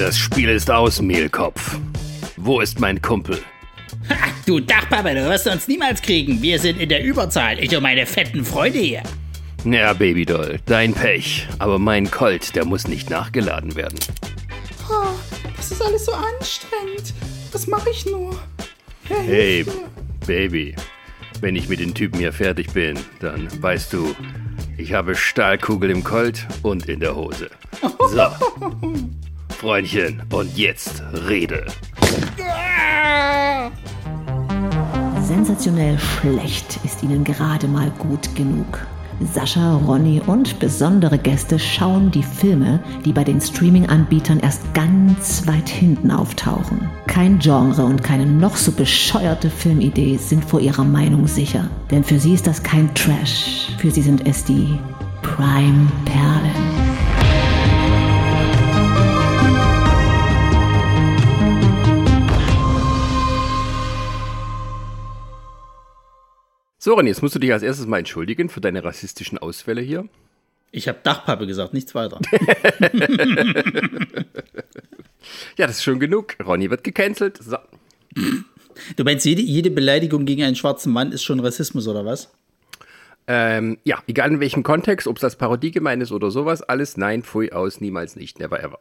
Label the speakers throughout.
Speaker 1: Das Spiel ist aus, Mehlkopf. Wo ist mein Kumpel?
Speaker 2: Ha, du Dachpapa, du wirst uns niemals kriegen. Wir sind in der Überzahl. Ich und meine fetten Freunde hier.
Speaker 1: Ja, Babydoll, dein Pech. Aber mein Colt, der muss nicht nachgeladen werden.
Speaker 3: Oh, das ist alles so anstrengend. Was mache ich nur?
Speaker 1: Hey, Baby. Wenn ich mit den Typen hier fertig bin, dann weißt du, ich habe Stahlkugel im Colt und in der Hose. So. Freundchen, und jetzt rede.
Speaker 4: Sensationell schlecht ist ihnen gerade mal gut genug. Sascha, Ronny und besondere Gäste schauen die Filme, die bei den Streaming-Anbietern erst ganz weit hinten auftauchen. Kein Genre und keine noch so bescheuerte Filmidee sind vor ihrer Meinung sicher. Denn für sie ist das kein Trash. Für sie sind es die Prime-Perlen.
Speaker 1: So, Ronny, jetzt musst du dich als erstes mal entschuldigen für deine rassistischen Ausfälle hier.
Speaker 2: Ich habe Dachpappe gesagt, nichts weiter.
Speaker 1: ja, das ist schon genug. Ronny wird gecancelt. So.
Speaker 2: Du meinst, jede, jede Beleidigung gegen einen schwarzen Mann ist schon Rassismus oder was?
Speaker 1: Ähm, ja, egal in welchem Kontext, ob es das Parodie gemeint ist oder sowas, alles nein, pfui aus, niemals nicht, never ever.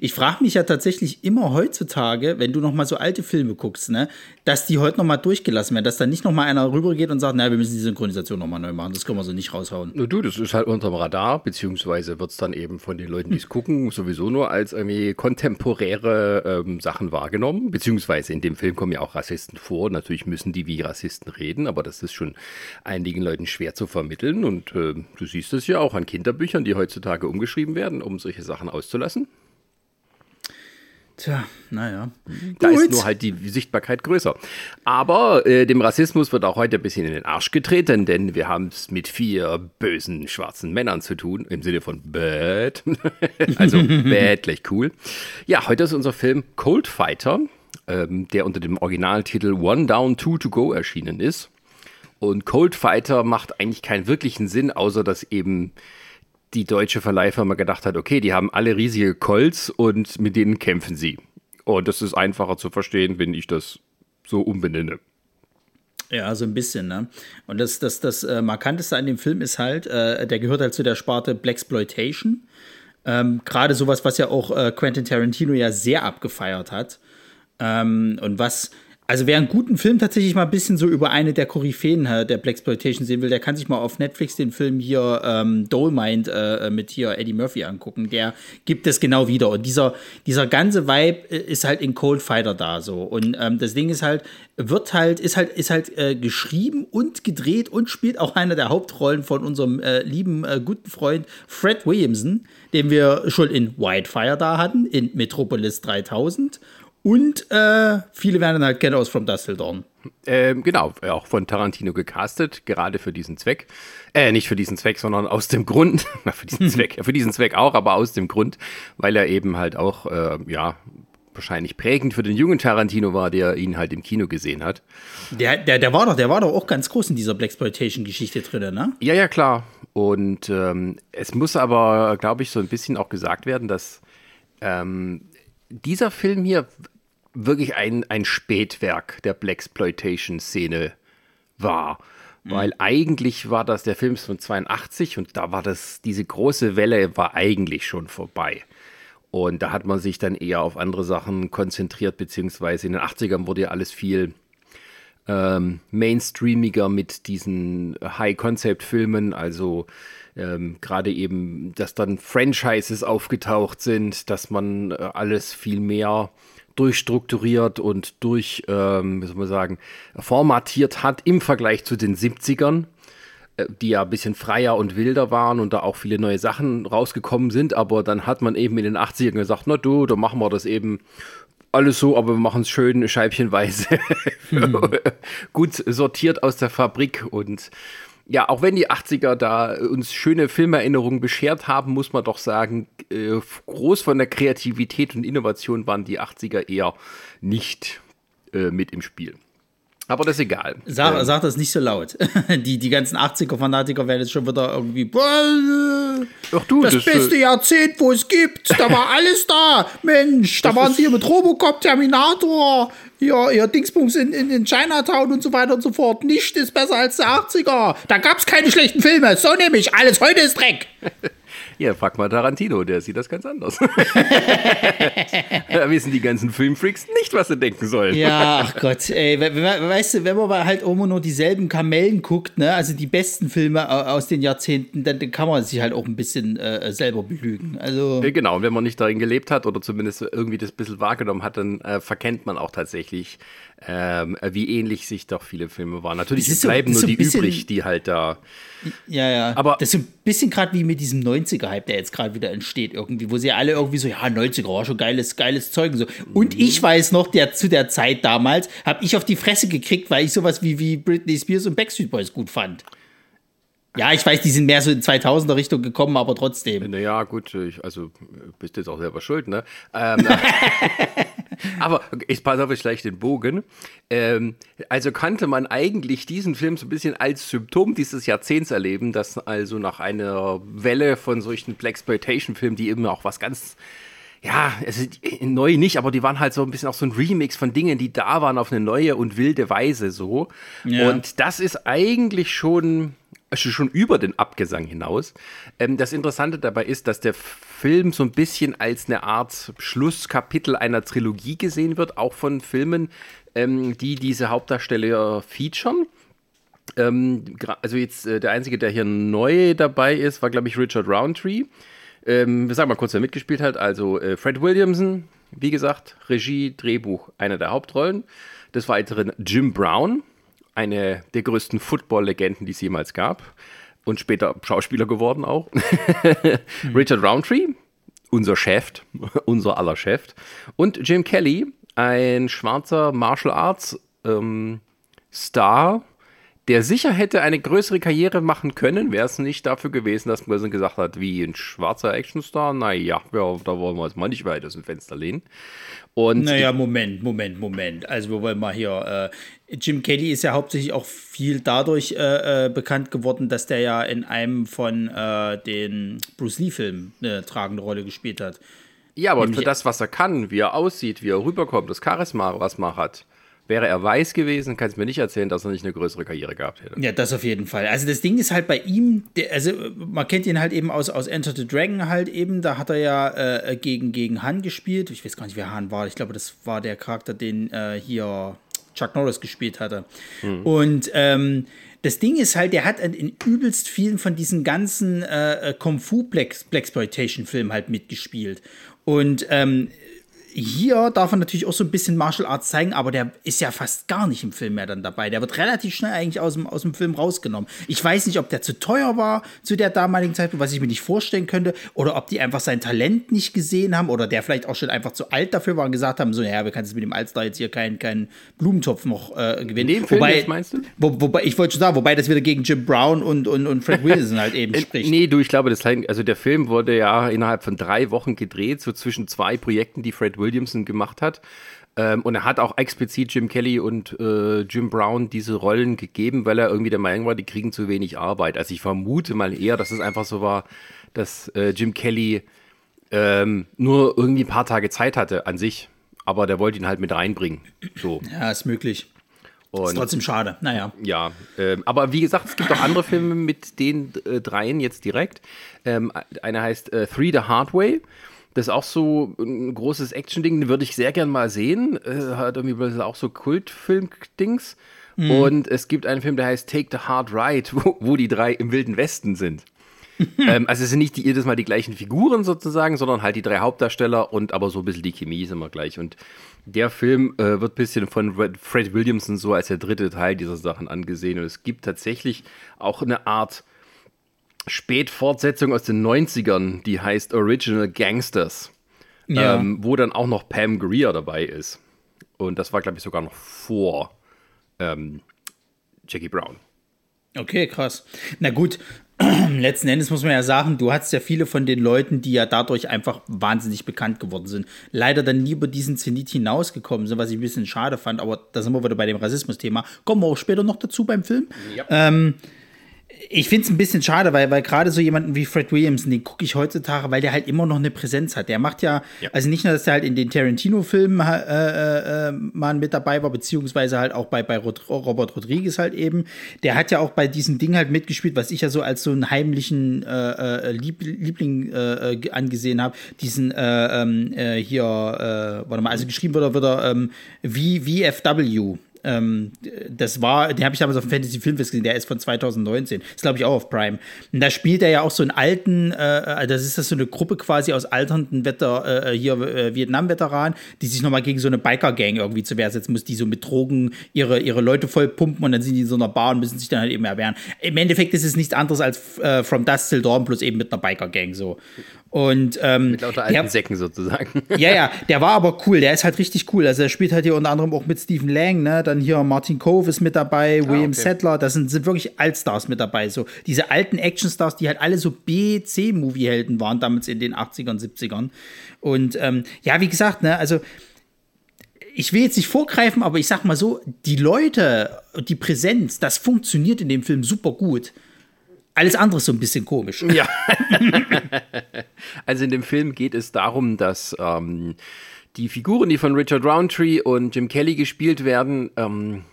Speaker 2: Ich frage mich ja tatsächlich immer heutzutage, wenn du noch mal so alte Filme guckst, ne, dass die heute noch mal durchgelassen werden, dass da nicht noch mal einer rübergeht und sagt, na, wir müssen die Synchronisation noch mal neu machen, das können wir so nicht raushauen.
Speaker 1: Nur du, das ist halt unterm Radar, beziehungsweise wird es dann eben von den Leuten, die es gucken, sowieso nur als irgendwie kontemporäre ähm, Sachen wahrgenommen, beziehungsweise in dem Film kommen ja auch Rassisten vor, natürlich müssen die wie Rassisten reden, aber das ist schon einigen Leuten schwer zu vermitteln und äh, du siehst es ja auch an Kinderbüchern, die heutzutage umgeschrieben werden, um solche Sachen auszulassen.
Speaker 2: Tja, naja.
Speaker 1: Da Gut. ist nur halt die Sichtbarkeit größer. Aber äh, dem Rassismus wird auch heute ein bisschen in den Arsch getreten, denn wir haben es mit vier bösen schwarzen Männern zu tun, im Sinne von bad. also bad, gleich cool. Ja, heute ist unser Film Cold Fighter, ähm, der unter dem Originaltitel One Down, Two to Go erschienen ist. Und Cold Fighter macht eigentlich keinen wirklichen Sinn, außer dass eben die deutsche Verleihfirma gedacht hat, okay, die haben alle riesige Colts und mit denen kämpfen sie. Und das ist einfacher zu verstehen, wenn ich das so umbenenne.
Speaker 2: Ja, so ein bisschen, ne? Und das, das, das äh, Markanteste an dem Film ist halt, äh, der gehört halt zu der Sparte Blaxploitation. Ähm, Gerade sowas, was ja auch äh, Quentin Tarantino ja sehr abgefeiert hat. Ähm, und was also wer einen guten Film tatsächlich mal ein bisschen so über eine der Koryphäen der Blaxploitation sehen will, der kann sich mal auf Netflix den Film hier ähm, Dolemind äh, mit hier Eddie Murphy angucken. Der gibt es genau wieder. Und dieser, dieser ganze Vibe äh, ist halt in Cold Fighter da so. Und ähm, das Ding ist halt, wird halt, ist halt, ist halt äh, geschrieben und gedreht und spielt auch eine der Hauptrollen von unserem äh, lieben äh, guten Freund Fred Williamson, den wir schon in Whitefire da hatten, in Metropolis 3000 und äh, viele werden halt kennen aus From Dust Till Dawn.
Speaker 1: Ähm, genau, auch von Tarantino gecastet, gerade für diesen Zweck. Äh, nicht für diesen Zweck, sondern aus dem Grund, für diesen Zweck, für diesen Zweck auch, aber aus dem Grund, weil er eben halt auch, äh, ja, wahrscheinlich prägend für den jungen Tarantino war, der ihn halt im Kino gesehen hat.
Speaker 2: Der, der, der war doch, der war doch auch ganz groß in dieser Blaxploitation-Geschichte drin, ne?
Speaker 1: Ja, ja, klar. Und ähm, es muss aber, glaube ich, so ein bisschen auch gesagt werden, dass ähm, dieser Film hier wirklich ein, ein Spätwerk der Blaxploitation-Szene war. Mhm. Weil eigentlich war das, der Film von 82 und da war das, diese große Welle war eigentlich schon vorbei. Und da hat man sich dann eher auf andere Sachen konzentriert, beziehungsweise in den 80ern wurde ja alles viel ähm, mainstreamiger mit diesen High-Concept-Filmen, also ähm, gerade eben, dass dann Franchises aufgetaucht sind, dass man äh, alles viel mehr durchstrukturiert und durch, ähm, wie soll man sagen, formatiert hat im Vergleich zu den 70ern, äh, die ja ein bisschen freier und wilder waren und da auch viele neue Sachen rausgekommen sind. Aber dann hat man eben in den 80ern gesagt, na du, da machen wir das eben alles so, aber wir machen es schön scheibchenweise, hm. gut sortiert aus der Fabrik und ja, auch wenn die 80er da uns schöne Filmerinnerungen beschert haben, muss man doch sagen, äh, groß von der Kreativität und Innovation waren die 80er eher nicht äh, mit im Spiel. Aber das ist egal.
Speaker 2: Sag, ähm, sag das nicht so laut. die, die ganzen 80er-Fanatiker werden jetzt schon wieder irgendwie.
Speaker 1: Ach du,
Speaker 2: das,
Speaker 1: das,
Speaker 2: beste
Speaker 1: äh,
Speaker 2: Jahrzehnt, wo es gibt. Da war alles da. Mensch, da waren sie hier mit Robocop, Terminator, ja, ja, Dingsbums in, in, in Chinatown und so weiter und so fort. Nichts ist besser als der 80er. Da gab es keine schlechten Filme. So nämlich, alles heute ist Dreck.
Speaker 1: Ja, frag mal Tarantino, der sieht das ganz anders. da wissen die ganzen Filmfreaks nicht, was sie denken sollen.
Speaker 2: Ja, ach Gott, ey, we we weißt du, wenn man mal halt immer nur dieselben Kamellen guckt, ne, also die besten Filme au- aus den Jahrzehnten, dann, dann kann man sich halt auch ein bisschen äh, selber belügen. Also,
Speaker 1: Äh, Genau, und wenn man nicht darin gelebt hat oder zumindest irgendwie das ein bisschen wahrgenommen hat, dann äh, verkennt man auch tatsächlich, ähm, wie ähnlich sich doch viele Filme waren. Natürlich
Speaker 2: so-
Speaker 1: bleiben nur
Speaker 2: so
Speaker 1: die
Speaker 2: bisschen-
Speaker 1: übrig, die halt da.
Speaker 2: ja, ja.
Speaker 1: Aber-
Speaker 2: das ist so ein bisschen gerade wie mit diesem 90er-Hype, der jetzt gerade wieder entsteht, irgendwie, wo sie alle irgendwie so, ja, 90er war schon geiles, geiles Zeug und so. Und
Speaker 1: Mhm.
Speaker 2: ich weiß noch, der, zu der Zeit damals habe ich auf die Fresse gekriegt, weil ich sowas wie, wie Britney Spears und Backstreet Boys gut fand. Ja, ich weiß, die sind mehr so in 2000er Richtung gekommen, aber trotzdem.
Speaker 1: Naja, gut, ich, also bist jetzt auch selber schuld, ne? Ähm, aber ich pass auf, ich gleich den Bogen. Ähm, also kannte man eigentlich diesen Film so ein bisschen als Symptom dieses Jahrzehnts erleben, dass also nach einer Welle von solchen Blaxploitation-Filmen, die eben auch was ganz ja, ist neu nicht, aber die waren halt so ein bisschen auch so ein Remix von Dingen, die da waren auf eine neue und wilde Weise so.
Speaker 2: Ja.
Speaker 1: Und das ist eigentlich schon, also schon über den Abgesang hinaus. Ähm, das Interessante dabei ist, dass der Film so ein bisschen als eine Art Schlusskapitel einer Trilogie gesehen wird, auch von Filmen, ähm, die diese Hauptdarsteller featuren. Ähm, also jetzt äh, der einzige, der hier neu dabei ist, war glaube ich Richard Roundtree. Ähm, wir sagen mal kurz, wer mitgespielt hat. Also äh, Fred Williamson, wie gesagt, Regie, Drehbuch, einer der Hauptrollen. Des Weiteren Jim Brown, eine der größten Football-Legenden, die es jemals gab. Und später Schauspieler geworden auch. Richard Roundtree, unser Chef, unser aller Chef. Und Jim Kelly, ein schwarzer Martial Arts ähm, Star, der sicher hätte eine größere Karriere machen können, wäre es nicht dafür gewesen, dass man gesagt hat, wie ein schwarzer Actionstar, naja, ja, da wollen wir uns mal nicht weiter aus dem Fenster lehnen. Und
Speaker 2: Naja, Moment, Moment, Moment. Also wir wollen mal hier. Äh, Jim Kelly ist ja hauptsächlich auch viel dadurch äh, äh, bekannt geworden, dass der ja in einem von äh, den Bruce Lee-Filmen eine tragende Rolle gespielt hat.
Speaker 1: ja, aber für
Speaker 2: nämlich-
Speaker 1: das, was er kann, wie er aussieht, wie er rüberkommt, das Charisma, was man hat, wäre er weiß gewesen, kannst mir nicht erzählen, dass er nicht eine größere Karriere gehabt hätte.
Speaker 2: Ja, das auf jeden Fall. Also das Ding ist halt bei ihm, der, also man kennt ihn halt eben aus, aus Enter the Dragon halt eben, da hat er ja äh, gegen, gegen Han gespielt. Ich weiß gar nicht, wer Han war. Ich glaube, das war der Charakter, den äh, hier Chuck Norris gespielt hatte. Und ähm, das Ding ist halt, der hat in, übelst vielen von diesen ganzen äh, Kung Fu Blaxploitation Filmen halt mitgespielt. Und ähm, hier darf er natürlich auch so ein bisschen Martial Arts zeigen, aber der ist ja fast gar nicht im Film mehr dann dabei. Der wird relativ schnell eigentlich aus dem, aus dem Film rausgenommen. Ich weiß nicht, ob der zu teuer war zu der damaligen Zeit, was ich mir nicht vorstellen könnte, oder ob die einfach sein Talent nicht gesehen haben oder der vielleicht auch schon einfach zu alt dafür war und gesagt haben, so, ja, wir können jetzt mit dem Altstar jetzt hier keinen keinen Blumentopf noch äh, gewinnen.
Speaker 1: In dem Film jetzt, meinst du?
Speaker 2: Wo, wobei, ich wollte schon sagen, wobei das wieder gegen Jim Brown und, und, und Fred Wilson halt eben spricht.
Speaker 1: Nee, du, ich glaube, das, also der Film wurde ja innerhalb von drei Wochen gedreht, so zwischen zwei Projekten, die Fred Williamson gemacht hat. Ähm, und er hat auch explizit Jim Kelly und äh, Jim Brown diese Rollen gegeben, weil er irgendwie der Meinung war, die kriegen zu wenig Arbeit. Also ich vermute mal eher, dass es einfach so war, dass äh, Jim Kelly ähm, nur irgendwie ein paar Tage Zeit hatte an sich. Aber der wollte ihn halt mit reinbringen. So.
Speaker 2: Ja, ist möglich. Ist
Speaker 1: Und
Speaker 2: trotzdem schade. Naja.
Speaker 1: ja, ähm, aber wie gesagt, es gibt auch andere Filme mit den äh, dreien jetzt direkt. Ähm, einer heißt äh, Three the Hard Way. Das ist auch so ein großes Action-Ding, den würde ich sehr gern mal sehen. Äh, hat irgendwie auch so Kultfilm-Dings. Und es gibt einen Film, der heißt Take the Hard Ride, wo, wo die drei im Wilden Westen sind. ähm, also es sind nicht die, jedes Mal die gleichen Figuren sozusagen, sondern halt die drei Hauptdarsteller und aber so ein bisschen die Chemie ist immer gleich. Und der Film äh, wird ein bisschen von Red- Fred Williamson so als der dritte Teil dieser Sachen angesehen. Und es gibt tatsächlich auch eine Art Spätfortsetzung aus den 90ern, die heißt Original Gangsters,
Speaker 2: Ja.
Speaker 1: ähm, wo dann auch noch Pam Grier dabei ist. Und das war, glaube ich, sogar noch vor ähm, Jackie Brown.
Speaker 2: Okay, krass. Na gut, letzten Endes muss man ja sagen, du hast ja viele von den Leuten, die ja dadurch einfach wahnsinnig bekannt geworden sind, leider dann nie über diesen Zenit hinausgekommen sind, was ich ein bisschen schade fand, aber da sind wir wieder bei dem Rassismus-Thema. Kommen wir auch später noch dazu beim Film. Ähm, ich finde es ein bisschen schade, weil, weil gerade so jemanden wie Fred Williamson, den gucke ich heutzutage, weil der halt immer noch eine Präsenz hat. Der macht ja, ja. also nicht nur, dass er halt in den Tarantino-Filmen äh, äh, äh, mal mit dabei war, beziehungsweise halt auch bei, bei Robert Rodriguez halt eben. Der hat ja auch bei diesem Ding halt mitgespielt, was ich ja so als so einen heimlichen äh, äh Lieb Liebling äh, angesehen habe. Diesen ähm, hier, warte mal, also geschrieben wird er, wird er ähm, VFW. Ähm, das war, den habe ich damals auf dem Fantasy Filmfest gesehen, der ist von 2019. Ist, glaube ich, auch auf Prime. Und da spielt er ja auch so einen alten, äh, das ist das so eine Gruppe quasi aus alternden Wetter, äh, hier äh, Vietnam-Veteranen, die sich nochmal gegen so eine Biker-Gang irgendwie zu Wehr setzen muss, die so mit Drogen ihre, ihre Leute voll pumpen und dann sind die in so einer Bar und müssen sich dann halt eben erwehren. Im Endeffekt ist es nichts anderes als äh, From Dust Till Dawn, plus eben mit einer Biker-Gang so. Und, ähm,
Speaker 1: mit lauter alten der, Säcken sozusagen.
Speaker 2: Ja, ja, der war aber cool, der ist halt richtig cool. Also er spielt halt hier unter anderem auch mit Stephen Lang, ne? Dann hier Martin Cove ist mit dabei, ah, William okay. Settler, das sind, sind wirklich Altstars mit dabei. So diese alten Actionstars, die halt alle so B, C-Movie-Helden waren damals in den 80ern, 70ern. Und ähm, ja, wie gesagt, ne, also ich will jetzt nicht vorgreifen, aber ich sag mal so, die Leute, die Präsenz, das funktioniert in dem Film super gut. Alles andere ist so ein bisschen komisch.
Speaker 1: Ja. also in dem Film geht es darum, dass ähm, die Figuren, die von Richard Roundtree und Jim Kelly gespielt werden, ähm,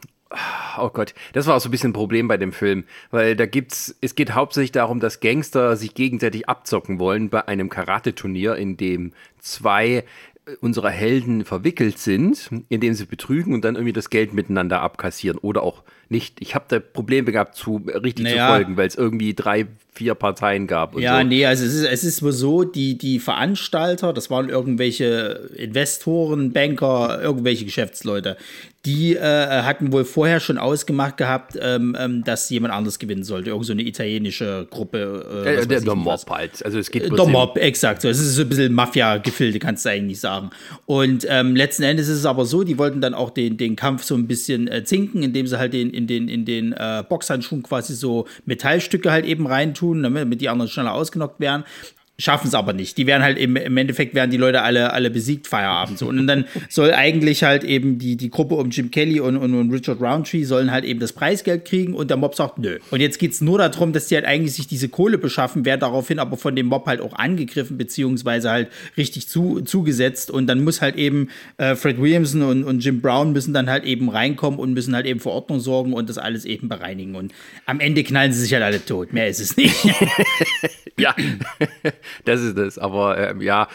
Speaker 1: Oh Gott, das war auch so ein bisschen ein Problem bei dem Film, weil da gibt's, es geht hauptsächlich darum, dass Gangster sich gegenseitig abzocken wollen bei einem Karate-Turnier, in dem zwei unserer Helden verwickelt sind, indem sie betrügen und dann irgendwie das Geld miteinander abkassieren oder auch nicht. Ich habe da Probleme gehabt, zu richtig naja. zu folgen, weil es irgendwie drei, vier Parteien gab.
Speaker 2: ja,
Speaker 1: so.
Speaker 2: nee, also es ist, es ist so, die, die Veranstalter, das waren irgendwelche Investoren, Banker, irgendwelche Geschäftsleute, die äh, hatten wohl vorher schon ausgemacht gehabt, ähm, ähm, dass jemand anderes gewinnen sollte. Irgend so eine italienische Gruppe.
Speaker 1: Äh, der, der Mob halt. Also es geht
Speaker 2: äh, Der Mob, exakt. So. Es ist so ein bisschen Mafia-Gefilde, kannst du eigentlich sagen. Und ähm, letzten Endes ist es aber so, die wollten dann auch den, den Kampf so ein bisschen äh, zinken, indem sie halt den, in den, in den äh, Boxhandschuhen quasi so Metallstücke halt eben reintun, damit die anderen schneller ausgenockt werden schaffen es aber nicht. Die werden halt im, im Endeffekt werden die Leute alle, alle besiegt Feierabend so. Und dann soll eigentlich halt eben die, die Gruppe um Jim Kelly und, und, und Richard Roundtree sollen halt eben das Preisgeld kriegen und der Mob sagt nö. Und jetzt geht es nur darum, dass die halt eigentlich sich diese Kohle beschaffen, werden daraufhin aber von dem Mob halt auch angegriffen, beziehungsweise halt richtig zu, zugesetzt. Und dann muss halt eben äh, Fred Williamson und, und Jim Brown müssen dann halt eben reinkommen und müssen halt eben für Ordnung sorgen und das alles eben bereinigen. Und am Ende knallen sie sich halt alle tot. Mehr ist es nicht.
Speaker 1: ja das ist es. Aber äh, ja,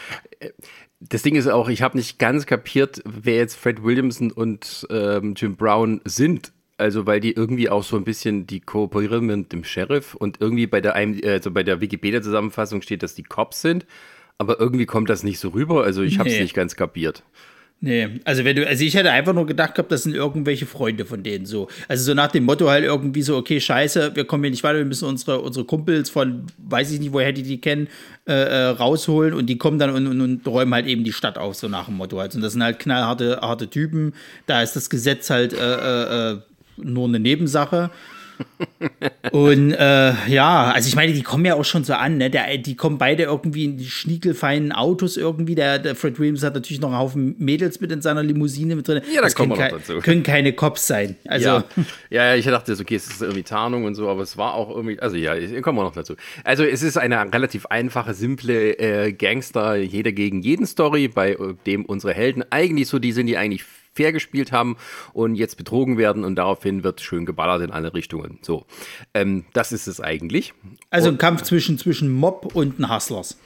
Speaker 1: das Ding ist auch, ich habe nicht ganz kapiert, wer jetzt Fred Williamson und ähm, Jim Brown sind. Also, weil die irgendwie auch so ein bisschen, die kooperieren mit dem Sheriff und irgendwie bei der, also bei der Wikipedia-Zusammenfassung steht, dass die Cops sind. Aber irgendwie kommt das nicht so rüber. Also, ich habe es nee. nicht ganz kapiert.
Speaker 2: Nee, also wenn du, also ich hätte einfach nur gedacht gehabt, das sind irgendwelche Freunde von denen so. Also so nach dem Motto halt irgendwie so, okay, scheiße, wir kommen hier nicht weiter, wir müssen unsere, unsere Kumpels von, weiß ich nicht, woher die die kennen, äh, äh, rausholen und die kommen dann und, und, und, räumen halt eben die Stadt auf, so nach dem Motto halt. Und das sind halt knallharte harte Typen. Da ist das Gesetz halt äh, äh, äh nur eine Nebensache. Und äh, ja, also ich meine, die kommen ja auch schon so an, ne? Der, die kommen beide irgendwie in die schniekelfeinen Autos irgendwie. Der, der Fred Williams hat natürlich noch einen Haufen Mädels mit in seiner Limousine mit drin.
Speaker 1: Ja, da kommen wir noch dazu.
Speaker 2: Können keine Cops sein. Also,
Speaker 1: ja. ja, ich dachte, okay, es ist irgendwie Tarnung und so, aber es war auch irgendwie, also ja, kommen wir noch dazu. Also es ist eine relativ einfache, simple äh, Gangster, jeder gegen jeden Story, bei dem unsere Helden eigentlich so die sind, die eigentlich fair gespielt haben und jetzt betrogen werden und daraufhin wird schön geballert in alle Richtungen. So, ähm, das ist es eigentlich.
Speaker 2: Also ein Kampf zwischen, zwischen Mob und ein Hustlers.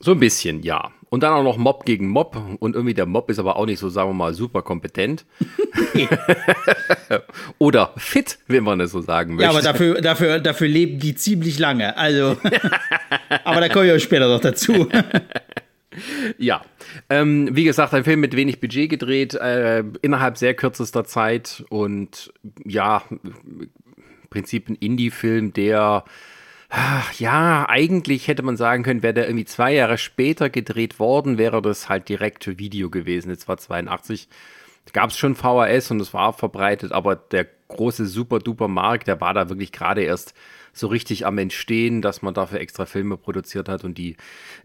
Speaker 1: So ein bisschen, ja. Und dann auch noch Mob gegen Mob. Und irgendwie der Mob ist aber auch nicht so, sagen wir mal, super kompetent. Oder fit, wenn man das so sagen möchte.
Speaker 2: Ja, aber dafür, dafür, dafür leben die ziemlich lange. Also, aber da komme ich auch später noch dazu.
Speaker 1: ja, ähm, wie gesagt, ein Film mit wenig Budget gedreht, äh, innerhalb sehr kürzester Zeit und ja, im Prinzip ein Indie-Film, der ja, eigentlich hätte man sagen können, wäre der irgendwie zwei Jahre später gedreht worden, wäre das halt direkt Video gewesen. Jetzt war 82, gab es schon VHS und es war verbreitet, aber der große super-duper Markt, der war da wirklich gerade erst so richtig am Entstehen, dass man dafür extra Filme produziert hat und die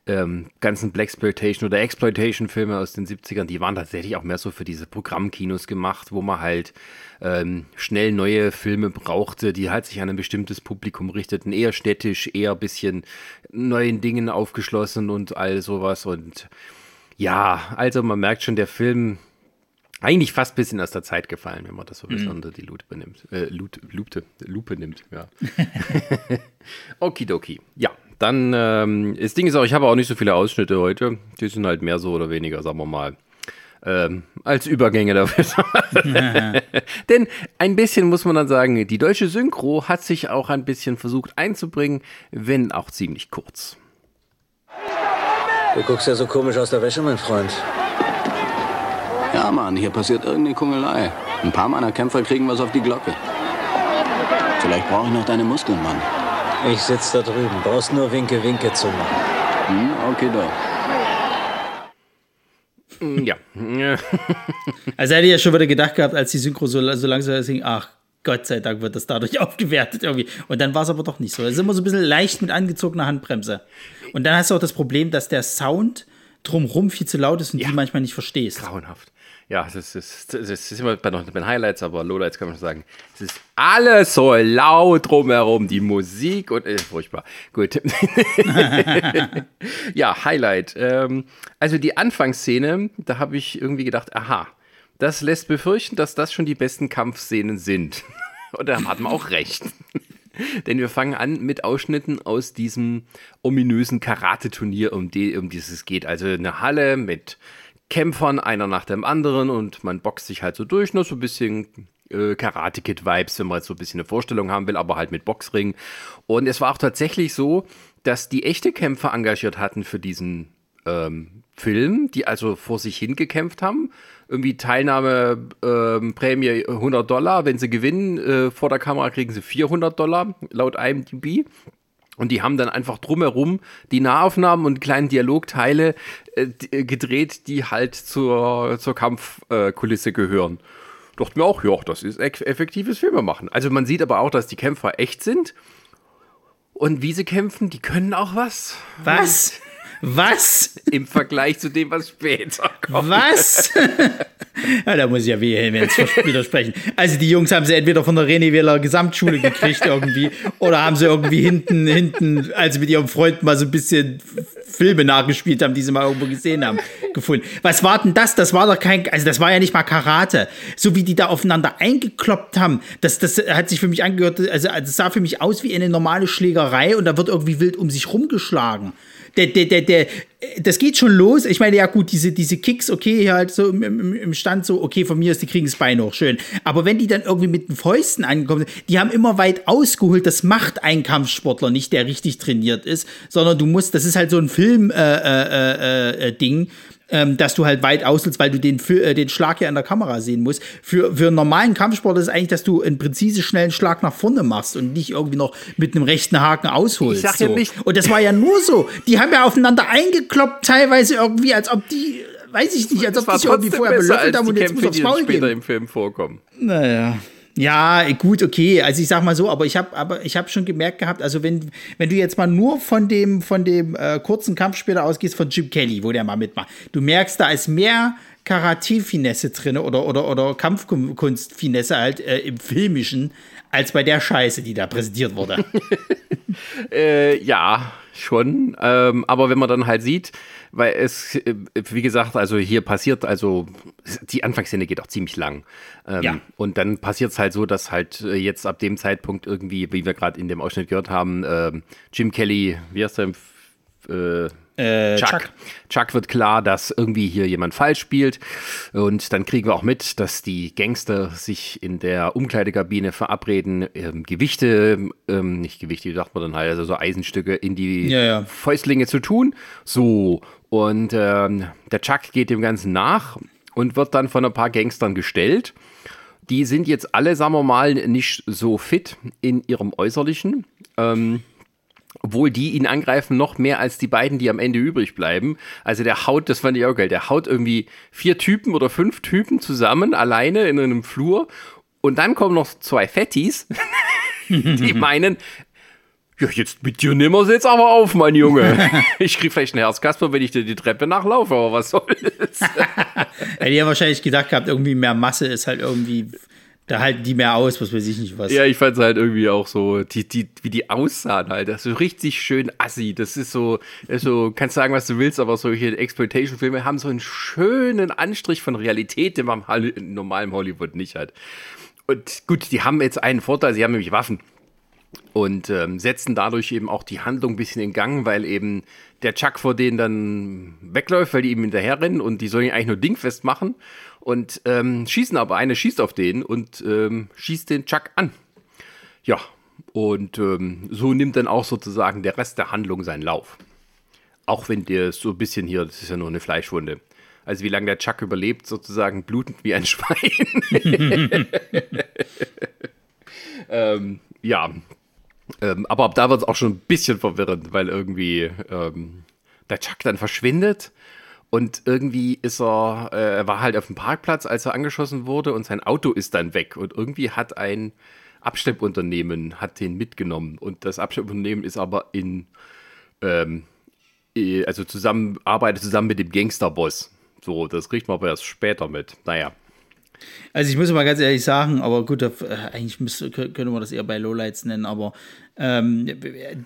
Speaker 1: ähm, ganzen Blaxploitation oder Exploitation-Filme aus den 70ern, die waren tatsächlich auch mehr so für diese Programmkinos gemacht, wo man halt ähm, schnell neue Filme brauchte, die halt sich an ein bestimmtes Publikum richteten, eher städtisch, eher ein bisschen neuen Dingen aufgeschlossen und all sowas. Und ja, also man merkt schon, der Film eigentlich fast ein bisschen aus der Zeit gefallen, wenn man das so ein bisschen mhm. unter die Lupe nimmt. Äh, Lupe, Lupe, Lupe nimmt, ja. Okidoki. Ja, dann, ähm, das Ding ist auch, ich habe auch nicht so viele Ausschnitte heute. Die sind halt mehr so oder weniger, sagen wir mal, ähm, als Übergänge dafür. Denn ein bisschen muss man dann sagen, die deutsche Synchro hat sich auch ein bisschen versucht einzubringen, wenn auch ziemlich kurz.
Speaker 5: Du guckst ja so komisch aus der Wäsche, mein Freund.
Speaker 6: Ja, Mann, hier passiert irgendeine Kungelei. Ein paar meiner Kämpfer kriegen was auf die Glocke. Vielleicht brauche ich noch deine Muskeln, Mann.
Speaker 5: Ich sitz da drüben. Brauchst nur Winke, Winke zu machen.
Speaker 6: Hm, okay, doch.
Speaker 1: Hm, ja.
Speaker 2: also hätte ich ja schon wieder gedacht gehabt, als die Synchro so, so langsam ging, ach, Gott sei Dank wird das dadurch aufgewertet irgendwie. Und dann war es aber doch nicht so. Es ist immer so ein bisschen leicht mit angezogener Handbremse. Und dann hast du auch das Problem, dass der Sound drumherum viel zu laut ist und ja. die manchmal nicht verstehst.
Speaker 1: Grauenhaft ja, das ist, das ist immer bei noch den Highlights, aber Lowlights kann man schon sagen. Es ist alles so laut drumherum, die Musik und äh, furchtbar. Gut. ja, Highlight. Ähm, also die Anfangsszene, da habe ich irgendwie gedacht, aha, das lässt befürchten, dass das schon die besten Kampfszenen sind. und da hat man auch recht. Denn wir fangen an mit Ausschnitten aus diesem ominösen Karate-Turnier, um, die, um dieses es geht. Also eine Halle mit Kämpfern, einer nach dem anderen und man boxt sich halt so durch, nur so ein bisschen äh, Karate Kid Vibes, wenn man jetzt so ein bisschen eine Vorstellung haben will, aber halt mit Boxring. Und es war auch tatsächlich so, dass die echte Kämpfer engagiert hatten für diesen ähm, Film, die also vor sich hingekämpft haben. Irgendwie Teilnahme, ähm, Prämie 100 Dollar. Wenn sie gewinnen äh, vor der Kamera, kriegen sie 400 Dollar, laut IMDb. Und die haben dann einfach drumherum die Nahaufnahmen und kleinen Dialogteile äh, äh, gedreht, die halt zur, zur Kampfkulisse äh, gehören. Dachte mir auch, ja, das ist effektives Filmemachen. Also man sieht aber auch, dass die Kämpfer echt sind. Und wie sie kämpfen, die können auch was.
Speaker 2: Was? Was?
Speaker 1: Im Vergleich zu dem, was später kommt.
Speaker 2: Was? ja, da muss ich ja vehement widersprechen. Also die Jungs haben sie entweder von der Reneweller Gesamtschule gekriegt irgendwie oder haben sie irgendwie hinten, hinten, als sie mit ihrem Freund mal so ein bisschen Filme nachgespielt haben, die sie mal irgendwo gesehen haben, gefunden. Was war denn das? Das war doch kein, also das war ja nicht mal Karate. So wie die da aufeinander eingekloppt haben, das, das hat sich für mich angehört, also das sah für mich aus wie eine normale Schlägerei und da wird irgendwie wild um sich rumgeschlagen der, der, der, der, das geht schon los. Ich meine, ja gut, diese, diese Kicks, okay, halt so im, im, Stand so, okay, von mir ist, die kriegen das Bein hoch, schön. Aber wenn die dann irgendwie mit den Fäusten angekommen sind, die haben immer weit ausgeholt, das macht ein Kampfsportler nicht, der richtig trainiert ist, sondern du musst, das ist halt so ein Film-Ding, äh, äh, äh, äh ähm, dass du halt weit ausholst, weil du den, für, äh, den Schlag ja in der Kamera sehen musst. Für, für einen normalen Kampfsport ist es eigentlich, dass du einen präzise schnellen Schlag nach vorne machst und nicht irgendwie noch mit einem rechten Haken ausholst.
Speaker 1: Ich sag ja
Speaker 2: so.
Speaker 1: nicht.
Speaker 2: Und das war ja nur so. Die haben ja aufeinander eingekloppt, teilweise irgendwie, als ob die weiß ich nicht, als ob die sich irgendwie vorher belöffelt haben und jetzt muss aufs Maul
Speaker 1: später geben. im Film vorkommen.
Speaker 2: Naja. Ja, gut, okay. Also ich sag mal so, aber ich habe aber ich habe schon gemerkt gehabt, also wenn wenn du jetzt mal nur von dem von dem äh, kurzen Kampfspiel ausgehst von Jim Kelly, wo der mal mitmacht, du merkst, da ist mehr Karate-Finesse drin oder oder oder Kampfkunst-Finesse halt äh, im filmischen als bei der Scheiße, die da präsentiert wurde.
Speaker 1: äh, ja, schon. Ähm, aber wenn man dann halt sieht, weil es, äh, wie gesagt, also hier passiert, also die Anfangsszene geht auch ziemlich lang. Ähm, ja. Und dann passiert es halt so, dass halt äh, jetzt ab dem Zeitpunkt irgendwie, wie wir gerade in dem Ausschnitt gehört haben, äh, Jim Kelly, wie heißt er? Äh,
Speaker 2: äh, Chuck. Chuck.
Speaker 1: Chuck wird klar, dass irgendwie hier jemand falsch spielt. Und dann kriegen wir auch mit, dass die Gangster sich in der Umkleidekabine verabreden, ähm, Gewichte, ähm, nicht Gewichte, wie sagt man dann halt, also so Eisenstücke in die ja, ja. Fäustlinge zu tun. So. Und ähm, der Chuck geht dem Ganzen nach und wird dann von ein paar Gangstern gestellt. Die sind jetzt alle, sagen wir mal, nicht so fit in ihrem Äußerlichen. Ähm, obwohl die ihn angreifen noch mehr als die beiden, die am Ende übrig bleiben. Also der haut, das fand ich auch geil, der haut irgendwie vier Typen oder fünf Typen zusammen, alleine in einem Flur. Und dann kommen noch zwei Fettis, die meinen, ja, jetzt mit dir nehmen wir jetzt aber auf, mein Junge. ich krieg vielleicht einen Herzkasper, wenn ich dir die Treppe nachlaufe, aber was soll's?
Speaker 2: ja, die haben wahrscheinlich gedacht gehabt, irgendwie mehr Masse ist halt irgendwie, da halten die mehr aus, was weiß ich nicht was.
Speaker 1: Ja, ich fand es halt irgendwie auch so, die, die, wie die aussahen halt. Das ist so richtig schön assi. Das ist so, ist so, kannst sagen, was du willst, aber solche Exploitation-Filme haben so einen schönen Anstrich von Realität, den man in normalem Hollywood nicht hat. Und gut, die haben jetzt einen Vorteil, sie haben nämlich Waffen und ähm, setzen dadurch eben auch die Handlung ein bisschen in Gang, weil eben der Chuck vor denen dann wegläuft, weil die ihm hinterherrennen und die sollen ihn eigentlich nur dingfest machen und ähm, schießen aber. Eine schießt auf den und ähm, schießt den Chuck an. Ja, und ähm, so nimmt dann auch sozusagen der Rest der Handlung seinen Lauf. Auch wenn der so ein bisschen hier, das ist ja nur eine Fleischwunde. Also wie lange der Chuck überlebt, sozusagen blutend wie ein Schwein. ähm, ja, ähm, aber ab da wird es auch schon ein bisschen verwirrend, weil irgendwie ähm, der Chuck dann verschwindet und irgendwie ist er, äh, er war halt auf dem Parkplatz, als er angeschossen wurde und sein Auto ist dann weg und irgendwie hat ein Abschleppunternehmen hat den mitgenommen und das Abschleppunternehmen ist aber in ähm, also zusammen arbeitet zusammen mit dem Gangsterboss. So, das kriegt man aber erst später mit. Naja.
Speaker 2: Also ich muss mal ganz ehrlich sagen, aber gut, äh, eigentlich müsste, könnte man das eher bei Lowlights nennen, aber ähm,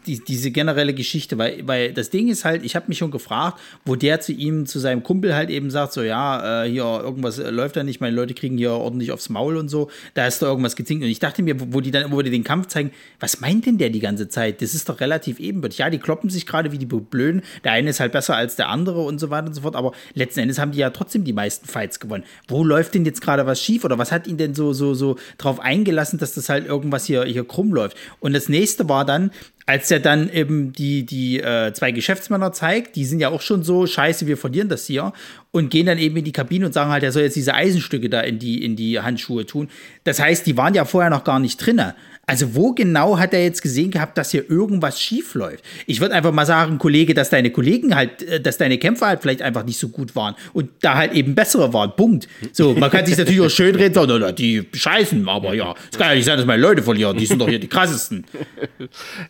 Speaker 2: die, diese generelle Geschichte, weil, weil das Ding ist halt, ich habe mich schon gefragt, wo der zu ihm, zu seinem Kumpel halt eben sagt, so ja, äh, hier irgendwas äh, läuft da nicht, meine Leute kriegen hier ordentlich aufs Maul und so, da ist da irgendwas gezinkt und ich dachte mir, wo, die dann, wo die den Kampf zeigen, was meint denn der die ganze Zeit? Das ist doch relativ ebenbürtig. Ja, die kloppen sich gerade wie die Blöden, der eine ist halt besser als der andere und so weiter und so fort, aber letzten Endes haben die ja trotzdem die meisten Fights gewonnen. Wo läuft denn jetzt gerade was schief oder was hat ihn denn so, so, so drauf eingelassen, dass das halt irgendwas hier, hier krumm läuft? Und das nächste nächste war dann, als er dann eben die, die äh, zwei Geschäftsmänner zeigt, die sind ja auch schon so, scheiße, wir verlieren das hier und gehen dann eben in die Kabine und sagen halt, er soll jetzt diese Eisenstücke da in die, in die Handschuhe tun. Das heißt, die waren ja vorher noch gar nicht drinne. Also wo genau hat er jetzt gesehen gehabt, dass hier irgendwas schief läuft? Ich würde einfach mal sagen, Kollege, dass deine Kollegen halt, äh, dass deine Kämpfer halt vielleicht einfach nicht so gut waren und da halt eben bessere waren. Punkt. So, man kann sich natürlich auch schön reden, sagen, die scheißen, aber ja, es kann ja nicht sein, dass meine Leute verlieren. Die sind doch hier die krassesten.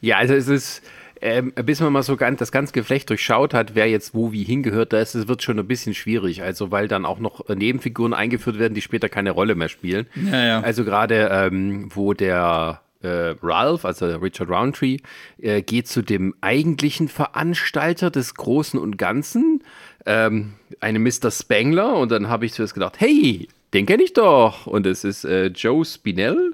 Speaker 1: Ja, also es ist. Ähm, bis man mal so ganz, das ganze Geflecht durchschaut hat, wer jetzt wo wie hingehört, das, das wird schon ein bisschen schwierig. Also, weil dann auch noch Nebenfiguren eingeführt werden, die später keine Rolle mehr spielen.
Speaker 2: Ja, ja.
Speaker 1: Also gerade, ähm, wo der äh, Ralph, also Richard Roundtree, äh, geht zu dem eigentlichen Veranstalter des Großen und Ganzen, ähm, einem Mr. Spangler. Und dann habe ich zuerst gedacht, hey, den kenne ich doch. Und es ist äh, Joe Spinell.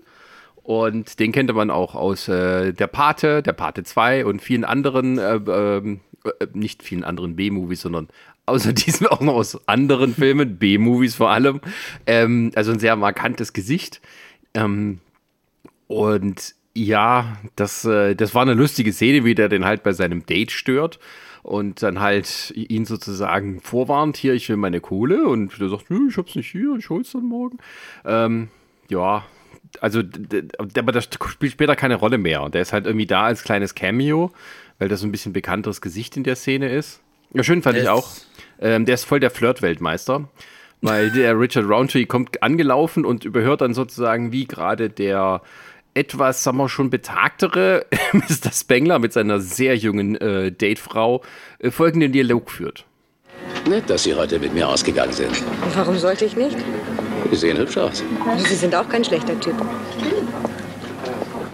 Speaker 1: Und den kennt man auch aus äh, Der Pate, Der Pate 2 und vielen anderen, äh, ähm, äh, nicht vielen anderen B-Movies, sondern außer diesem auch noch aus anderen Filmen, B-Movies vor allem. Ähm, also ein sehr markantes Gesicht. Ähm, und ja, das, äh, das war eine lustige Szene, wie der den halt bei seinem Date stört und dann halt ihn sozusagen vorwarnt, hier, ich will meine Kohle und der sagt, ich hab's nicht hier, ich hol's dann morgen. Ähm, ja, also, aber das spielt später keine Rolle mehr und der ist halt irgendwie da als kleines Cameo, weil das so ein bisschen bekannteres Gesicht in der Szene ist. Ja, schön fand das ich auch. Ähm, der ist voll der Flirt-Weltmeister weil der Richard Roundtree kommt angelaufen und überhört dann sozusagen, wie gerade der etwas, sagen wir schon, betagtere Mr. Spengler mit seiner sehr jungen äh, Datefrau äh, folgenden Dialog führt.
Speaker 6: Nett, dass Sie heute mit mir ausgegangen sind.
Speaker 7: Warum sollte ich nicht?
Speaker 6: Sie sehen hübsch aus.
Speaker 7: Sie sind auch kein schlechter Typ.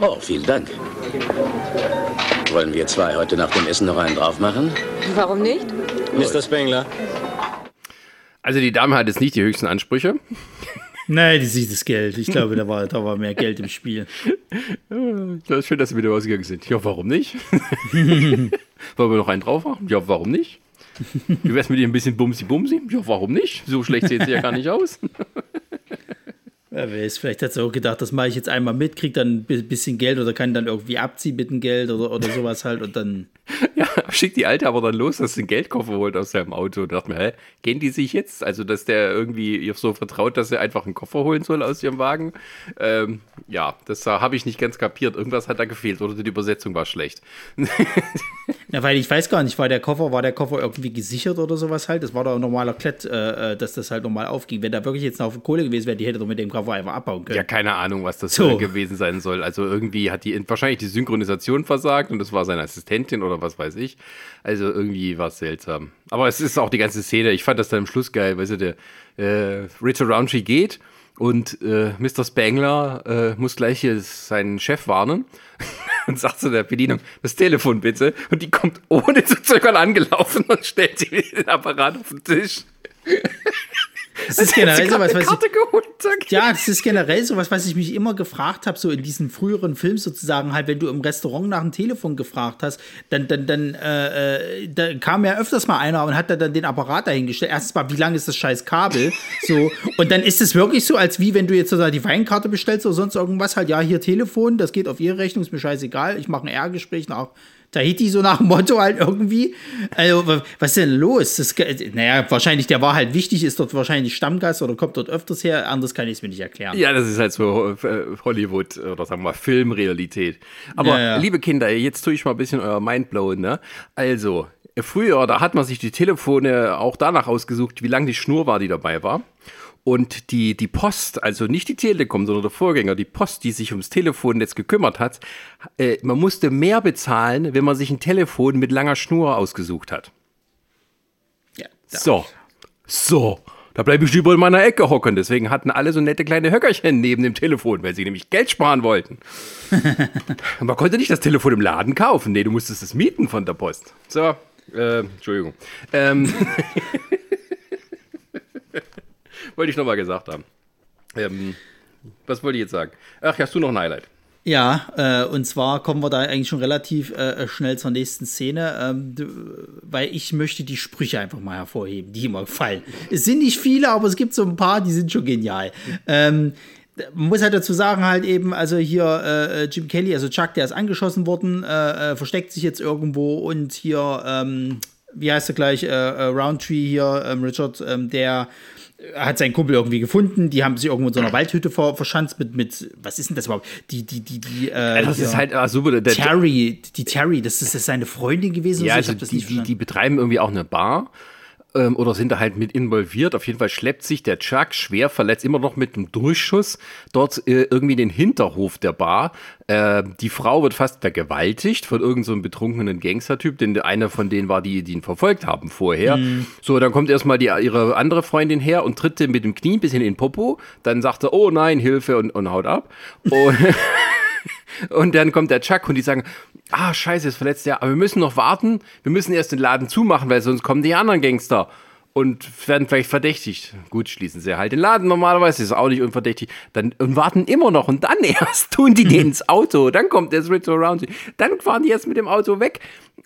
Speaker 6: Oh, vielen Dank. Wollen wir zwei heute nach dem Essen noch einen drauf machen?
Speaker 7: Warum nicht?
Speaker 5: Mr. Spengler.
Speaker 1: Also die Dame hat jetzt nicht die höchsten Ansprüche.
Speaker 2: Nein, die sieht das Geld. Ich glaube, da war, da war mehr Geld im Spiel.
Speaker 1: Das ist schön, dass Sie wieder ausgegangen sind. Ja, warum nicht? Wollen wir noch einen drauf machen? Ja, warum nicht? Wie wär's mit ihr ein bisschen Bumsi-Bumsi? Ja, warum nicht? So schlecht sehen sie ja gar nicht aus.
Speaker 2: Wer weiß, vielleicht hat sie auch gedacht, das mache ich jetzt einmal mit, kriege dann ein bisschen Geld oder kann dann irgendwie abziehen mit dem Geld oder, oder sowas halt und dann.
Speaker 1: Ja, schickt die Alte aber dann los, dass sie einen Geldkoffer holt aus seinem Auto. Und dachte mir, hä, gehen die sich jetzt? Also, dass der irgendwie ihr so vertraut, dass er einfach einen Koffer holen soll aus ihrem Wagen. Ähm, ja, das äh, habe ich nicht ganz kapiert. Irgendwas hat da gefehlt oder die Übersetzung war schlecht.
Speaker 2: Ja, weil ich weiß gar nicht, war der Koffer, war der Koffer irgendwie gesichert oder sowas halt? Das war doch ein normaler Klett, äh, äh dass das halt normal aufging. Wenn da wirklich jetzt noch Kohle gewesen wäre, die hätte doch mit dem Koffer einfach abbauen können.
Speaker 1: Ja, keine Ahnung, was das
Speaker 2: So.
Speaker 1: so. gewesen sein soll. Also irgendwie hat die wahrscheinlich die Synchronisation versagt und das war seine Assistentin oder was weiß ich. Also irgendwie war es seltsam. Aber es ist auch die ganze Szene. Ich fand das dann am Schluss geil. Weißt du, der äh, Richard Roundtree geht und äh, Mr. Spangler äh, muss gleich hier seinen Chef warnen und sagt zu der Bedienung, das Telefon bitte. Und die kommt ohne zu zögern angelaufen und stellt den Apparat auf den Tisch.
Speaker 2: Das ist generell sowas,
Speaker 1: eine
Speaker 2: was ich. Ja, das ist generell sowas, was ich mich immer gefragt habe, so in diesen früheren Filmen sozusagen, halt, wenn du im Restaurant nach dem Telefon gefragt hast, dann, dann, dann äh, äh, da kam ja öfters mal einer und hat da dann den Apparat dahingestellt. Erstens mal, wie lang ist das scheiß Kabel? So, und dann ist es wirklich so, als wie wenn du jetzt sozusagen die Weinkarte bestellst oder sonst irgendwas, halt, ja, hier Telefon, das geht auf ihre Rechnung, ist mir scheißegal, ich mache ein R-Gespräch nach Tahiti, so nach dem Motto halt irgendwie. Also, wa- was ist denn los? Das, naja, wahrscheinlich, der war halt wichtig, ist dort wahrscheinlich Stammgast oder kommt dort öfters her, anders kann ich es mir nicht erklären.
Speaker 1: Ja, das ist halt so äh, Hollywood oder sagen wir mal Filmrealität. Aber
Speaker 2: Ja, ja.
Speaker 1: liebe Kinder, jetzt tue ich mal ein bisschen euer Mindblown, ne? Also, früher, da hat man sich die Telefone auch danach ausgesucht, wie lang die Schnur war, die dabei war. Und die, die Post, also nicht die Telekom, sondern der Vorgänger, die Post, die sich ums Telefonnetz gekümmert hat, äh, man musste mehr bezahlen, wenn man sich ein Telefon mit langer Schnur ausgesucht hat.
Speaker 2: Ja,
Speaker 1: So, so. Da bleibe ich lieber in meiner Ecke hocken. Deswegen hatten alle so nette kleine Höckerchen neben dem Telefon, weil sie nämlich Geld sparen wollten. Man konnte nicht das Telefon im Laden kaufen. Nee, du musstest es mieten von der Post. So, äh, Entschuldigung. Ähm, wollte ich nochmal gesagt haben. Ähm, was wollte ich jetzt sagen? Ach, hast du noch ein Highlight?
Speaker 2: Ja, äh, und zwar kommen wir da eigentlich schon relativ äh, schnell zur nächsten Szene, ähm, weil ich möchte die Sprüche einfach mal hervorheben, die immer gefallen. Es sind nicht viele, aber es gibt so ein paar, die sind schon genial. Ähm, man muss halt dazu sagen, halt eben, also hier äh, Jim Kelly, also Chuck, der ist angeschossen worden, äh, äh, versteckt sich jetzt irgendwo und hier, ähm, wie heißt er gleich, äh, Roundtree hier, ähm, Richard, ähm, der hat seinen Kumpel irgendwie gefunden, die haben sich irgendwo in so einer Waldhütte ver verschanzt mit, mit, was ist denn das überhaupt? Die, die, die, die, äh,
Speaker 1: Das ist halt ah, super. Der,
Speaker 2: Terry, die Terry, das ist, das ist seine Freundin gewesen.
Speaker 1: Ja,
Speaker 2: so?
Speaker 1: also die, die, die betreiben irgendwie auch eine Bar ähm, oder sind da halt mit involviert. Auf jeden Fall schleppt sich der Chuck schwer verletzt, immer noch mit einem Durchschuss, dort äh, irgendwie in den Hinterhof der Bar. Äh, die Frau wird fast vergewaltigt von irgendeinem so einem betrunkenen Gangstertyp, denn einer von denen war die, die ihn verfolgt haben vorher. So, dann kommt erstmal die, ihre andere Freundin her und tritt mit dem Knie ein bisschen in den Popo. Dann sagt er, oh nein, Hilfe und, und haut ab. Und Und dann kommt der Chuck und die sagen, ah, scheiße, ist verletzt der, aber wir müssen noch warten, wir müssen erst den Laden zumachen, weil sonst kommen die anderen Gangster und werden vielleicht verdächtigt. Gut, schließen sie halt den Laden normalerweise, ist auch nicht unverdächtig. Dann, und warten immer noch und dann erst tun die den ins Auto. Dann kommt der Switch Around. Dann fahren die erst mit dem Auto weg.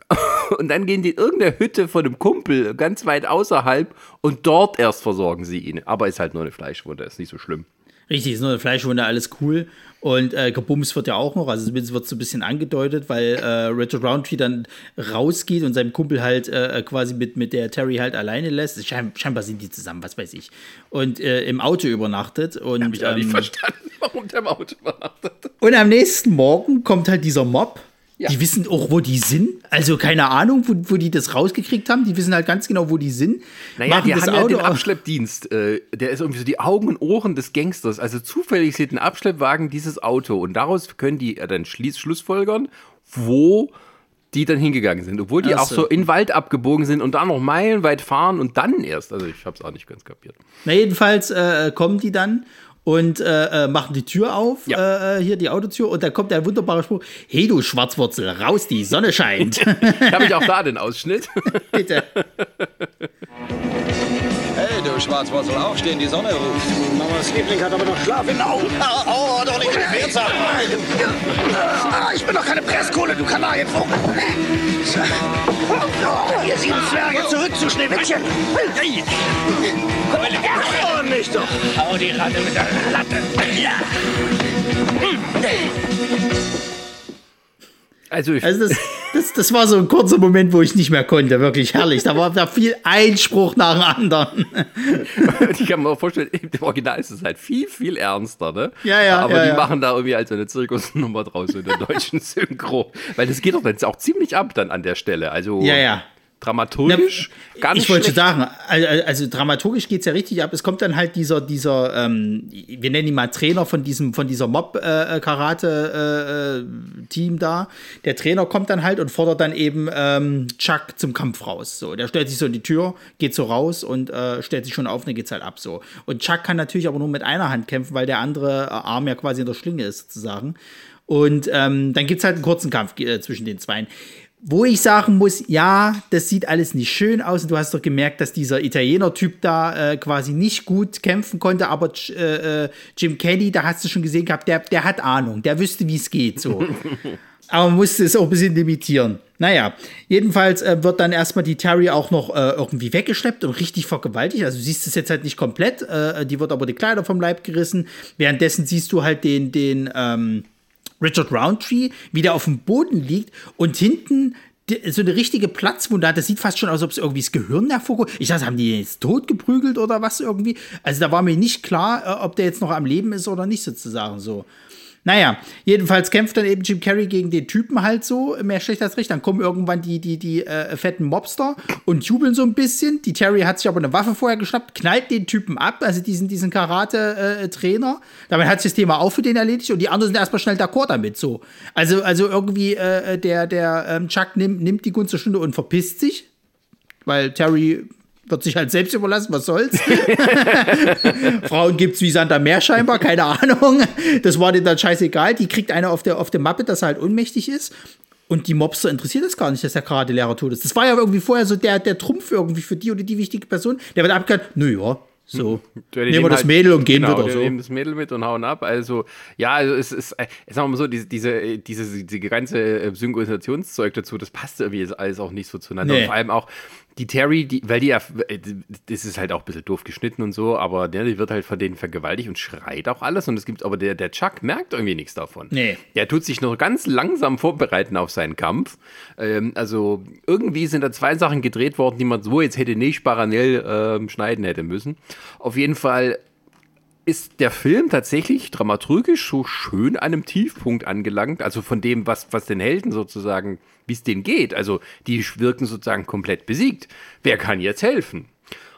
Speaker 1: Und dann gehen die in irgendeine Hütte von einem Kumpel ganz weit außerhalb und dort erst versorgen sie ihn. Aber ist halt nur eine Fleischwunde, ist nicht so schlimm.
Speaker 2: Richtig, ist nur eine Fleischwunde, alles cool. Und äh, gebumst wird ja auch noch, also zumindest wird so ein bisschen angedeutet, weil äh, Richard Roundtree dann rausgeht und seinem Kumpel halt äh, quasi mit, mit der Terry halt alleine lässt. Schein, scheinbar sind die zusammen, was weiß ich. Und äh, im Auto übernachtet. Und,
Speaker 1: Hab ich auch nicht
Speaker 2: ähm,
Speaker 1: verstanden, warum der im Auto übernachtet.
Speaker 2: Und am nächsten Morgen kommt halt dieser Mob.
Speaker 1: Ja.
Speaker 2: Die wissen auch, wo die sind. Also keine Ahnung, wo, wo die das rausgekriegt haben. Die wissen halt ganz genau, wo die sind.
Speaker 1: Naja,
Speaker 2: Machen
Speaker 1: die
Speaker 2: das
Speaker 1: haben ja
Speaker 2: Auto
Speaker 1: den
Speaker 2: auf.
Speaker 1: Abschleppdienst. Äh, der ist irgendwie so die Augen und Ohren des Gangsters. Also zufällig sieht ein Abschleppwagen dieses Auto. Und daraus können die äh, dann schließ, schlussfolgern, wo die dann hingegangen sind. Obwohl die
Speaker 2: Ach
Speaker 1: auch
Speaker 2: so.
Speaker 1: so in den Wald abgebogen sind und da noch meilenweit fahren und dann erst. Also ich habe es auch nicht ganz kapiert.
Speaker 2: Na, jedenfalls äh, kommen die dann und äh, äh, machen die Tür auf,
Speaker 1: Ja.
Speaker 2: äh, hier die Autotür, und da kommt der wunderbare Spruch: Hey, du Schwarzwurzel, raus, die Sonne scheint.
Speaker 1: habe ich auch da den Ausschnitt.
Speaker 2: Bitte.
Speaker 8: Du Schwarzwurzel, aufstehen, die Sonne ruft.
Speaker 5: Mamas Liebling hat aber noch Schlaf in den Augen.
Speaker 8: Au, au, doch nicht zusammen.
Speaker 5: Ah, ich bin doch keine Presskohle, du Kanarienvogel. Oh, ihr sieben Zwerge, zurück zu Schneewittchen. Oh, nicht doch. Hau die Ratte mit der Latte. Ja.
Speaker 1: Also ich,
Speaker 2: Also das, Das, das war so ein kurzer Moment, wo ich nicht mehr konnte. Wirklich herrlich. Da war da viel Einspruch nach dem anderen.
Speaker 1: ich kann mir auch vorstellen, im Original ist es halt viel, viel ernster, ne?
Speaker 2: Ja, ja,
Speaker 1: Aber
Speaker 2: ja,
Speaker 1: die
Speaker 2: ja.
Speaker 1: machen da irgendwie als eine Zirkusnummer draus in der deutschen Synchro. Weil das geht doch jetzt auch ziemlich ab dann an der Stelle. Also
Speaker 2: Ja, ja.
Speaker 1: Dramaturgisch gar nicht
Speaker 2: ich wollte
Speaker 1: schlecht.
Speaker 2: sagen, also, also dramaturgisch geht es ja richtig ab. Es kommt dann halt dieser, dieser, ähm, wir nennen ihn mal Trainer von diesem, von dieser Mob-Karate-Team da. Der Trainer kommt dann halt und fordert dann eben ähm, Chuck zum Kampf raus. So, der stellt sich so in die Tür, geht so raus und äh, stellt sich schon auf und dann geht's halt ab so. Und Chuck kann natürlich aber nur mit einer Hand kämpfen, weil der andere äh, Arm ja quasi in der Schlinge ist, sozusagen. Und ähm, dann gibt's halt einen kurzen Kampf äh, zwischen den Zweien. Wo ich sagen muss, ja, das sieht alles nicht schön aus. Und du hast doch gemerkt, dass dieser Italiener-Typ da äh, quasi nicht gut kämpfen konnte. Aber äh, äh, Jim Kelly, da hast du schon gesehen gehabt, der, der hat Ahnung. Der wüsste, wie es geht. So. aber man musste es auch ein bisschen limitieren. Naja, jedenfalls äh, wird dann erstmal die Terry auch noch äh, irgendwie weggeschleppt und richtig vergewaltigt. Also du siehst es jetzt halt nicht komplett. Äh, die wird aber die Kleider vom Leib gerissen. Währenddessen siehst du halt den, den, ähm, Richard Roundtree, wie der auf dem Boden liegt und hinten so eine richtige Platzwunde hat. Das sieht fast schon aus, ob es irgendwie das Gehirn hervorkommt. Ich dachte, haben die jetzt tot geprügelt oder was irgendwie? Also da war mir nicht klar, äh, ob der jetzt noch am Leben ist oder nicht sozusagen so. Naja, jedenfalls kämpft dann eben Jim Carrey gegen den Typen halt so, mehr schlecht als recht. Dann kommen irgendwann die, die, die äh, fetten Mobster und jubeln so ein bisschen. Die Terry hat sich aber eine Waffe vorher geschnappt, knallt den Typen ab, also diesen, diesen Karate-Trainer. Damit hat sich das Thema auch für den erledigt und die anderen sind erstmal schnell d'accord damit so. Also, also irgendwie äh, der, der ähm, Chuck nimmt, nimmt die Gunst der Stunde und verpisst sich, weil Terry wird sich halt selbst überlassen, was soll's. Frauen gibt's wie Sand am Meer scheinbar, keine Ahnung. Das war denen dann scheißegal. Die kriegt eine auf der, auf der Mappe, dass er halt ohnmächtig ist. Und die Mobster interessiert es gar nicht, dass der Karate-Lehrer tot ist. Das war ja irgendwie vorher so der, der Trumpf irgendwie für die oder die wichtige Person. Der wird abgehört, nö, ja, so.
Speaker 1: Die
Speaker 2: Nehmen wir das
Speaker 1: halt-
Speaker 2: Mädel und gehen
Speaker 1: genau,
Speaker 2: wieder
Speaker 1: die
Speaker 2: so.
Speaker 1: nehmen das Mädel mit und hauen ab. Also, ja, also es ist, äh, sagen wir mal so, diese, diese, diese, diese ganze äh, Synchronisationszeug dazu, das passt irgendwie alles auch nicht so zueinander.
Speaker 2: Nee.
Speaker 1: Und vor allem auch die Terry, die, weil die ja, äh, das ist halt auch ein bisschen doof geschnitten und so, aber der, die wird halt von denen vergewaltigt und schreit auch alles. Und es gibt, aber der, der Chuck merkt irgendwie nichts davon.
Speaker 2: Nee.
Speaker 1: Der tut sich noch ganz langsam vorbereiten auf seinen Kampf. Ähm, also irgendwie sind da zwei Sachen gedreht worden, die man so jetzt hätte nicht parallel ähm, schneiden hätte müssen. Auf jeden Fall ist der Film tatsächlich dramaturgisch so schön einem Tiefpunkt angelangt, also von dem, was, was den Helden sozusagen, wie es denen geht. Also die wirken sozusagen komplett besiegt. Wer kann jetzt helfen?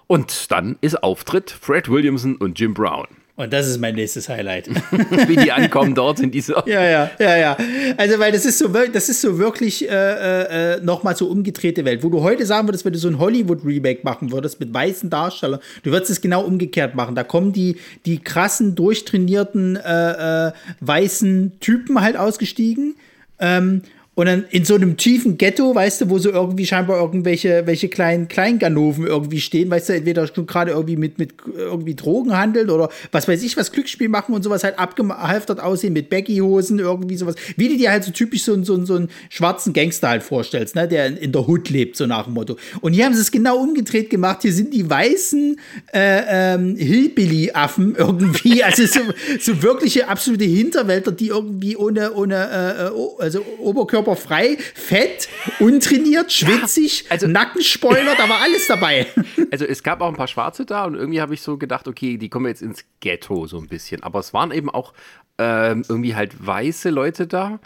Speaker 1: Und dann ist Auftritt Fred Williamson und Jim Brown.
Speaker 2: Und das ist mein nächstes Highlight.
Speaker 1: Wie die ankommen dort in dieser.
Speaker 2: Ja, ja, ja, ja. Also, weil das ist so, das ist so wirklich äh, äh, nochmal so umgedrehte Welt, wo du heute sagen würdest, wenn du so ein Hollywood-Remake machen würdest mit weißen Darstellern, du würdest es genau umgekehrt machen. Da kommen die, die krassen, durchtrainierten, äh, äh, weißen Typen halt ausgestiegen. Ähm, und dann in so einem tiefen Ghetto, weißt du, wo so irgendwie scheinbar irgendwelche welche kleinen Kleinganoven irgendwie stehen, weißt du, entweder schon gerade irgendwie mit, mit irgendwie Drogen handeln oder was weiß ich, was Glücksspiel machen und sowas halt abgehalftert aussehen mit Baggy-Hosen, irgendwie sowas. Wie du dir halt so typisch so, einen- so, so einen schwarzen Gangster halt vorstellst, ne, der in, der Hood lebt, so nach dem Motto. Und hier haben sie es genau umgedreht gemacht. Hier sind die weißen äh, ähm, Hillbilly-Affen irgendwie, also so, so wirkliche absolute Hinterwälder, die irgendwie ohne, ohne äh, äh, also Oberkörper frei, fett, untrainiert, schwitzig,
Speaker 1: also-
Speaker 2: Nackenspoiler, da war alles dabei.
Speaker 1: Also es gab auch ein paar Schwarze da und irgendwie habe ich so gedacht, okay, die kommen jetzt ins Ghetto so ein bisschen. Aber es waren eben auch ähm, irgendwie halt weiße Leute da,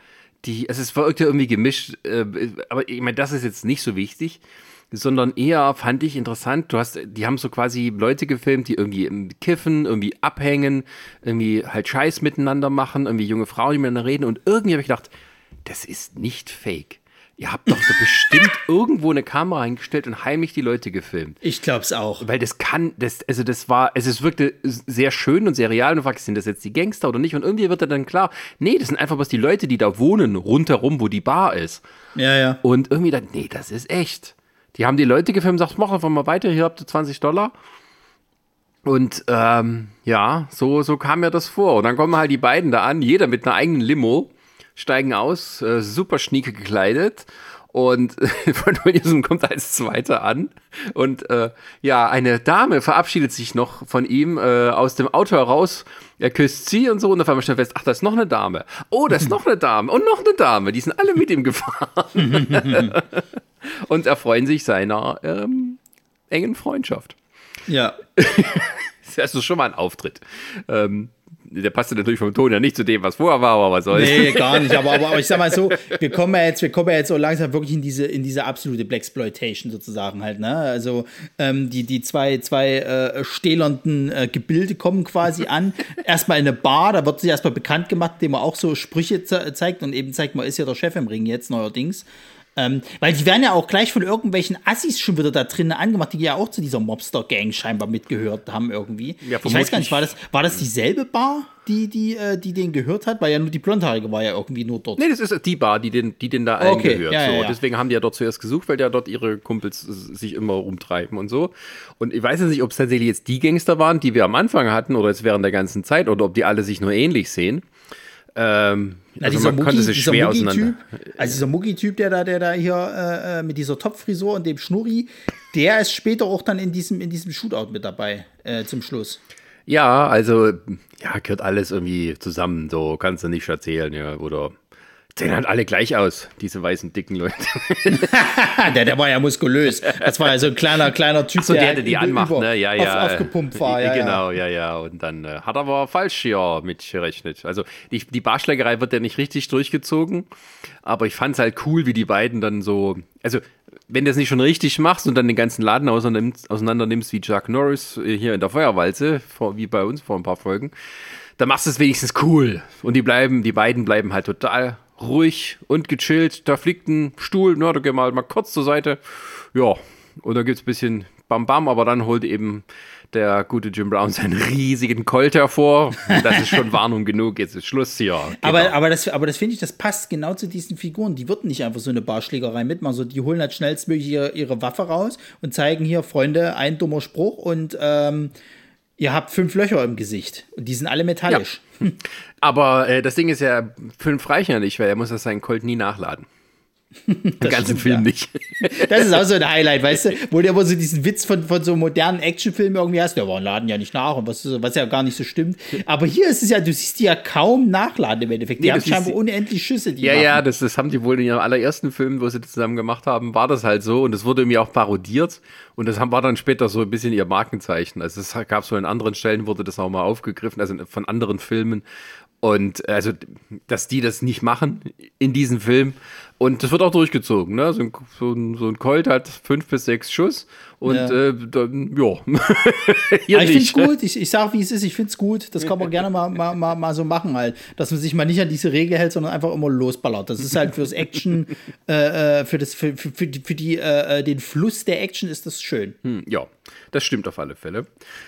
Speaker 1: die, also es wirkte irgendwie gemischt, äh, aber ich meine, das ist jetzt nicht so wichtig, sondern eher fand ich interessant, du hast, die haben so quasi Leute gefilmt, die irgendwie kiffen, irgendwie abhängen, irgendwie halt Scheiß miteinander machen, irgendwie junge Frauen, die miteinander reden und irgendwie habe ich gedacht, das ist nicht fake. Ihr habt doch so bestimmt irgendwo eine Kamera eingestellt und heimlich die Leute gefilmt.
Speaker 2: Ich glaub's auch.
Speaker 1: Weil das kann, das, also das war, also es wirkte sehr schön und sehr real und du fragst, sind das jetzt die Gangster oder nicht? Und irgendwie wird dann klar, nee, das sind einfach bloß die Leute, die da wohnen, rundherum, wo die Bar ist.
Speaker 2: Ja, ja.
Speaker 1: Und irgendwie dann, nee, das ist echt. Die haben die Leute gefilmt und gesagt, mach einfach mal weiter, hier habt ihr 20 Dollar. Und ähm, ja, so, so kam mir das vor. Und dann kommen halt die beiden da an, jeder mit einer eigenen Limo, steigen aus, äh, super schnieke gekleidet. Und von Williamson kommt als Zweiter an. Und äh, ja, eine Dame verabschiedet sich noch von ihm äh, aus dem Auto heraus. Er küsst sie und so. Und auf einmal stellt fest, ach, da ist noch eine Dame. Oh, da ist noch eine Dame. Und noch eine Dame. Die sind alle mit ihm gefahren. und erfreuen sich seiner ähm, engen Freundschaft.
Speaker 2: Ja.
Speaker 1: Das ist schon mal ein Auftritt. Ähm, der passte natürlich vom Ton ja nicht zu dem, was vorher war, aber was soll's.
Speaker 2: Nee, gar nicht. Aber, aber, aber ich sag mal so, wir kommen ja jetzt, wir kommen ja jetzt so langsam wirklich in diese, in diese absolute Blaxploitation sozusagen halt, ne? Also ähm, die, die zwei, zwei äh, stählernden äh, Gebilde kommen quasi an. erstmal in eine Bar, da wird sich erstmal bekannt gemacht, indem man auch so Sprüche ze zeigt und eben zeigt, man ist ja der Chef im Ring jetzt neuerdings. Ähm, weil die werden ja auch gleich von irgendwelchen Assis schon wieder da drinnen angemacht, die ja auch zu dieser Mobster-Gang scheinbar mitgehört haben irgendwie.
Speaker 1: Ja,
Speaker 2: ich weiß gar nicht, war das, war das dieselbe Bar, die, die, äh, die den gehört hat? Weil ja nur die Blondhaarige war ja irgendwie nur dort.
Speaker 1: Nee, das ist die Bar, die den, die den da allen
Speaker 2: Okay,
Speaker 1: gehört.
Speaker 2: ja,
Speaker 1: so.
Speaker 2: ja, ja.
Speaker 1: Deswegen haben die ja dort zuerst gesucht, weil ja dort ihre Kumpels sich immer rumtreiben und so. Und ich weiß jetzt nicht, ob es tatsächlich jetzt die Gangster waren, die wir am Anfang hatten oder jetzt während der ganzen Zeit oder ob die alle sich nur ähnlich sehen. Ähm,
Speaker 2: Ja,
Speaker 1: also
Speaker 2: dieser
Speaker 1: man konnte
Speaker 2: Mucki-
Speaker 1: sich
Speaker 2: dieser
Speaker 1: schwer
Speaker 2: Mucki-Typ,
Speaker 1: auseinander.
Speaker 2: also dieser Mucki-Typ, der da, der da hier äh, äh, mit dieser Topfrisur und dem Schnurri, der ist später auch dann in diesem, in diesem Shootout mit dabei, äh, zum Schluss.
Speaker 1: Ja, also, ja, gehört alles irgendwie zusammen, so kannst du nicht erzählen, ja, oder sehen halt alle gleich aus, diese weißen, dicken Leute.
Speaker 2: Der, der war ja muskulös. Das war ja so ein kleiner, kleiner Typ,
Speaker 1: So der, der die
Speaker 2: über-
Speaker 1: anmacht, ne? Ja, ja.
Speaker 2: Auf, aufgepumpt war, ja.
Speaker 1: Genau, ja, ja. Und dann äh, hat er aber falsch hier mitgerechnet. Also die, die Barschlägerei wird ja nicht richtig durchgezogen, aber ich fand es halt cool, wie die beiden dann so, also wenn du es nicht schon richtig machst und dann den ganzen Laden auseinander nimmst, wie Chuck Norris äh, hier in der Feuerwalze, wie bei uns vor ein paar Folgen, dann machst du es wenigstens cool. Und die bleiben, die beiden bleiben halt total ruhig und gechillt. Da fliegt ein Stuhl, na, da geh mal, mal kurz zur Seite. Ja, und da gibt's ein bisschen Bam Bam, aber dann holt eben der gute Jim Brown seinen riesigen Colt hervor. Und das ist schon Warnung genug, jetzt ist Schluss hier.
Speaker 2: Aber,
Speaker 1: Genau.
Speaker 2: aber das, aber das finde ich, das passt genau zu diesen Figuren. Die würden nicht einfach so eine Barschlägerei mitmachen. So, die holen halt schnellstmöglich ihre, ihre Waffe raus und zeigen hier, Freunde, ein dummer Spruch und ähm, ihr habt fünf Löcher im Gesicht. Und die sind alle metallisch.
Speaker 1: Aber äh, das Ding ist ja, fünf reichen ja nicht, weil er muss das seinen Colt nie nachladen. Im ganzen
Speaker 2: stimmt,
Speaker 1: Film
Speaker 2: ja.
Speaker 1: nicht.
Speaker 2: Das ist auch so ein Highlight, weißt du, wo du immer so diesen Witz von, von so modernen Actionfilmen irgendwie hast, der war laden ja nicht nach und was, was ja gar nicht so stimmt. Aber hier ist es ja, du siehst die ja kaum nachladen im Endeffekt. Die
Speaker 1: Nee,
Speaker 2: haben scheinbar unendlich Schüsse, die
Speaker 1: Ja,
Speaker 2: machen.
Speaker 1: ja, das, das haben die wohl in ihrem allerersten Film, wo sie das zusammen gemacht haben, war das halt so und das wurde irgendwie auch parodiert und das haben, war dann später so ein bisschen ihr Markenzeichen. Also es gab so in anderen Stellen, wurde das auch mal aufgegriffen, also von anderen Filmen und also, dass die das nicht machen in diesem Film und das wird auch durchgezogen, ne? So ein, so ein, so ein Colt hat fünf bis sechs Schuss und
Speaker 2: Ja.
Speaker 1: äh, dann, ja. Hier
Speaker 2: Aber ich finde es gut, ich, ich sage, wie es ist, ich finde es gut. Das kann man gerne mal, mal, mal, mal so machen, halt. Dass man sich mal nicht an diese Regel hält, sondern einfach immer losballert. Das ist halt fürs Action, äh, äh, für, das, für, für, für, die, für die, äh, äh, den Fluss der Action ist das schön.
Speaker 1: Hm, Ja, das stimmt auf alle Fälle.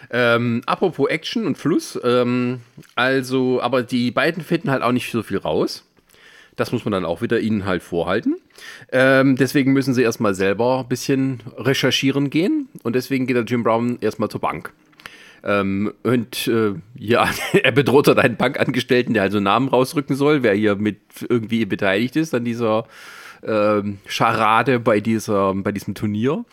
Speaker 1: Ähm, apropos Action und Fluss, ähm, also, aber die beiden finden halt auch nicht so viel raus. Das muss man dann auch wieder ihnen halt vorhalten. Ähm, deswegen müssen sie erstmal selber ein bisschen recherchieren gehen. Und deswegen geht der Jim Brown erstmal zur Bank. Ähm, und äh, ja, er bedroht dort einen Bankangestellten, der also Namen rausrücken soll, wer hier mit irgendwie beteiligt ist an dieser ähm, Scharade bei, dieser, bei diesem Turnier.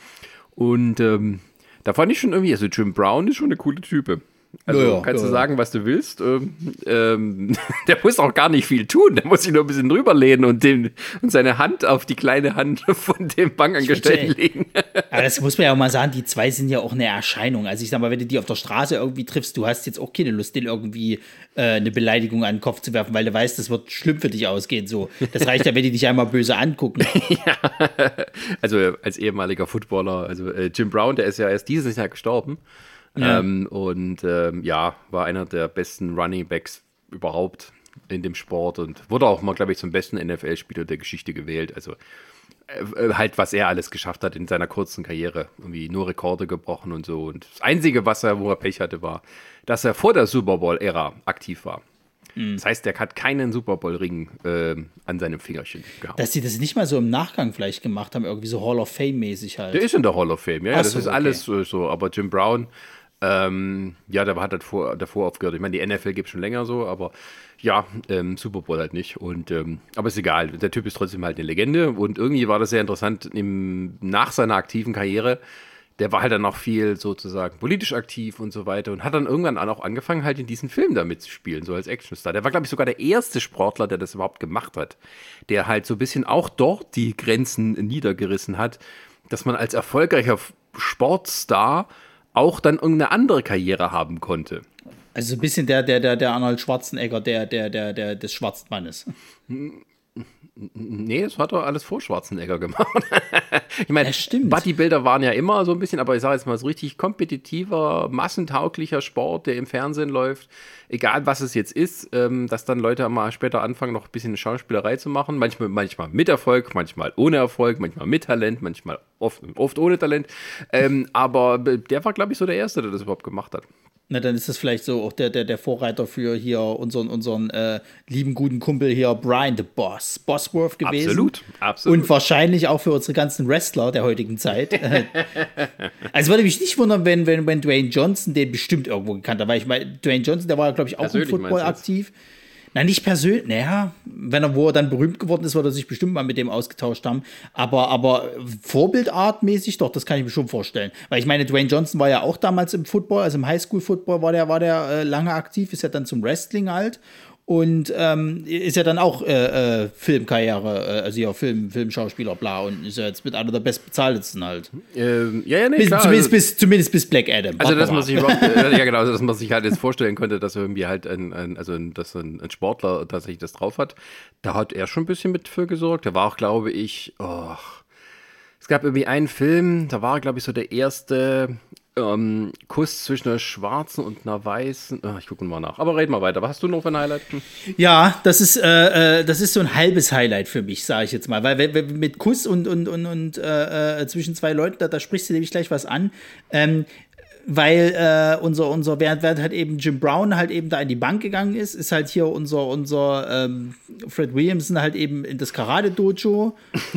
Speaker 1: Und ähm, da fand ich schon irgendwie, also Jim Brown ist schon eine coole Type. Also
Speaker 2: Ja, ja,
Speaker 1: kannst
Speaker 2: ja,
Speaker 1: du
Speaker 2: ja.
Speaker 1: sagen, was du willst. Ähm, ähm, der muss auch gar nicht viel tun. Der muss sich nur ein bisschen drüberlehnen und, den, und seine Hand auf die kleine Hand von dem Bankangestellten legen.
Speaker 2: Aber das muss man ja auch mal sagen, die zwei sind ja auch eine Erscheinung. Also ich sag mal, wenn du die auf der Straße irgendwie triffst, du hast jetzt auch keine Lust, denen irgendwie äh, eine Beleidigung an den Kopf zu werfen, weil du weißt, das wird schlimm für dich ausgehen. So, das reicht ja, wenn die dich einmal böse angucken.
Speaker 1: also als ehemaliger Footballer, also äh, Jim Brown, der ist ja erst dieses Jahr gestorben.
Speaker 2: Ja.
Speaker 1: Ähm, und ähm, ja, war einer der besten Running Backs überhaupt in dem Sport und wurde auch mal, glaube ich, zum besten NFL-Spieler der Geschichte gewählt. Also äh, äh, halt, was er alles geschafft hat in seiner kurzen Karriere. Irgendwie nur Rekorde gebrochen und so. Und das Einzige, was er, wo er Pech hatte, war, dass er vor der Super Bowl-Ära aktiv war. Das heißt, er hat keinen Super Bowl-Ring ähm, an seinem Fingerchen gehabt.
Speaker 2: Dass sie das nicht mal so im Nachgang vielleicht gemacht haben, irgendwie so Hall of Fame-mäßig halt.
Speaker 1: Der ist in der Hall of Fame, ja, ja
Speaker 2: Ach
Speaker 1: das
Speaker 2: so,
Speaker 1: ist
Speaker 2: okay.
Speaker 1: alles so, so. Aber Jim Brown Ähm, ja, der hat halt vor, davor aufgehört. Ich meine, die NFL gibt es schon länger so, aber ja, ähm, Super Bowl halt nicht. Und, ähm, aber ist egal, der Typ ist trotzdem halt eine Legende. Und irgendwie war das sehr interessant, im, nach seiner aktiven Karriere, der war halt dann noch viel sozusagen politisch aktiv und so weiter und hat dann irgendwann auch angefangen, halt in diesen Film da mitzuspielen, so als Actionstar. Der war, glaube ich, sogar der erste Sportler, der das überhaupt gemacht hat. Der halt so ein bisschen auch dort die Grenzen niedergerissen hat, dass man als erfolgreicher Sportstar auch dann irgendeine andere Karriere haben konnte.
Speaker 2: Also so ein bisschen der, der, der, der Arnold Schwarzenegger, der, der, der, der des Schwarzmannes.
Speaker 1: Nee, das hat doch alles vor Schwarzenegger gemacht. ich meine,
Speaker 2: Ja,
Speaker 1: Bodybuilder waren ja immer so ein bisschen, aber ich sage jetzt mal so richtig kompetitiver, massentauglicher Sport, der im Fernsehen läuft, egal was es jetzt ist, ähm, dass dann Leute mal später anfangen, noch ein bisschen Schauspielerei zu machen. Manchmal, manchmal mit Erfolg, manchmal ohne Erfolg, manchmal mit Talent, manchmal oft, oft ohne Talent. Ähm, aber der war, glaube ich, so der Erste, der das überhaupt gemacht hat.
Speaker 2: Na, dann ist das vielleicht so auch der, der, der Vorreiter für hier unseren, unseren äh, lieben guten Kumpel hier, Brian the Boss, Bosworth gewesen.
Speaker 1: Absolut, absolut.
Speaker 2: Und wahrscheinlich auch für unsere ganzen Wrestler der heutigen Zeit. also würde mich nicht wundern, wenn, wenn, wenn Dwayne Johnson den bestimmt irgendwo gekannt hat, weil ich meine, Dwayne Johnson, der war ja, glaube ich, auch im
Speaker 1: Persönlich
Speaker 2: Football
Speaker 1: meinst du jetzt?
Speaker 2: Na, nicht persönlich, naja, wenn er, wo er dann berühmt geworden ist, wird er sich bestimmt mal mit dem ausgetauscht haben. Aber, aber Vorbildartmäßig doch, das kann ich mir schon vorstellen. Weil ich meine, Dwayne Johnson war ja auch damals im Football, also im Highschool-Football war der, war der äh, lange aktiv, ist ja dann zum Wrestling halt. Und ähm, ist ja dann auch äh, äh, Filmkarriere, äh, also ja, Film, Filmschauspieler, bla, und ist ja jetzt mit einer der bestbezahltesten halt.
Speaker 1: Ähm, ja, ja, nee,
Speaker 2: Bis,
Speaker 1: klar.
Speaker 2: zumindest,
Speaker 1: also-
Speaker 2: bis, zumindest bis Black Adam.
Speaker 1: Also, dass man sich ja genau, also, dass man sich halt jetzt vorstellen könnte, dass irgendwie halt ein, ein also ein, dass ein, ein Sportler tatsächlich das drauf hat, da hat er schon ein bisschen mit für gesorgt. Der war auch, glaube ich, oh, es gab irgendwie einen Film, da war, glaube ich, so der erste ähm, Kuss zwischen einer schwarzen und einer weißen. Oh, ich gucke mal nach. Aber red mal weiter. Was hast du noch für ein Highlight? Hm.
Speaker 2: Ja, das ist, äh, äh, das ist so ein halbes Highlight für mich, sage ich jetzt mal. Weil mit Kuss und, und, und, und äh, äh, zwischen zwei Leuten, da, da sprichst du nämlich gleich was an. Ähm, weil äh, unser, unser, während, während halt eben Jim Brown halt eben da in die Bank gegangen ist, ist halt hier unser, unser ähm, Fred Williamson halt eben in das Karate-Dojo.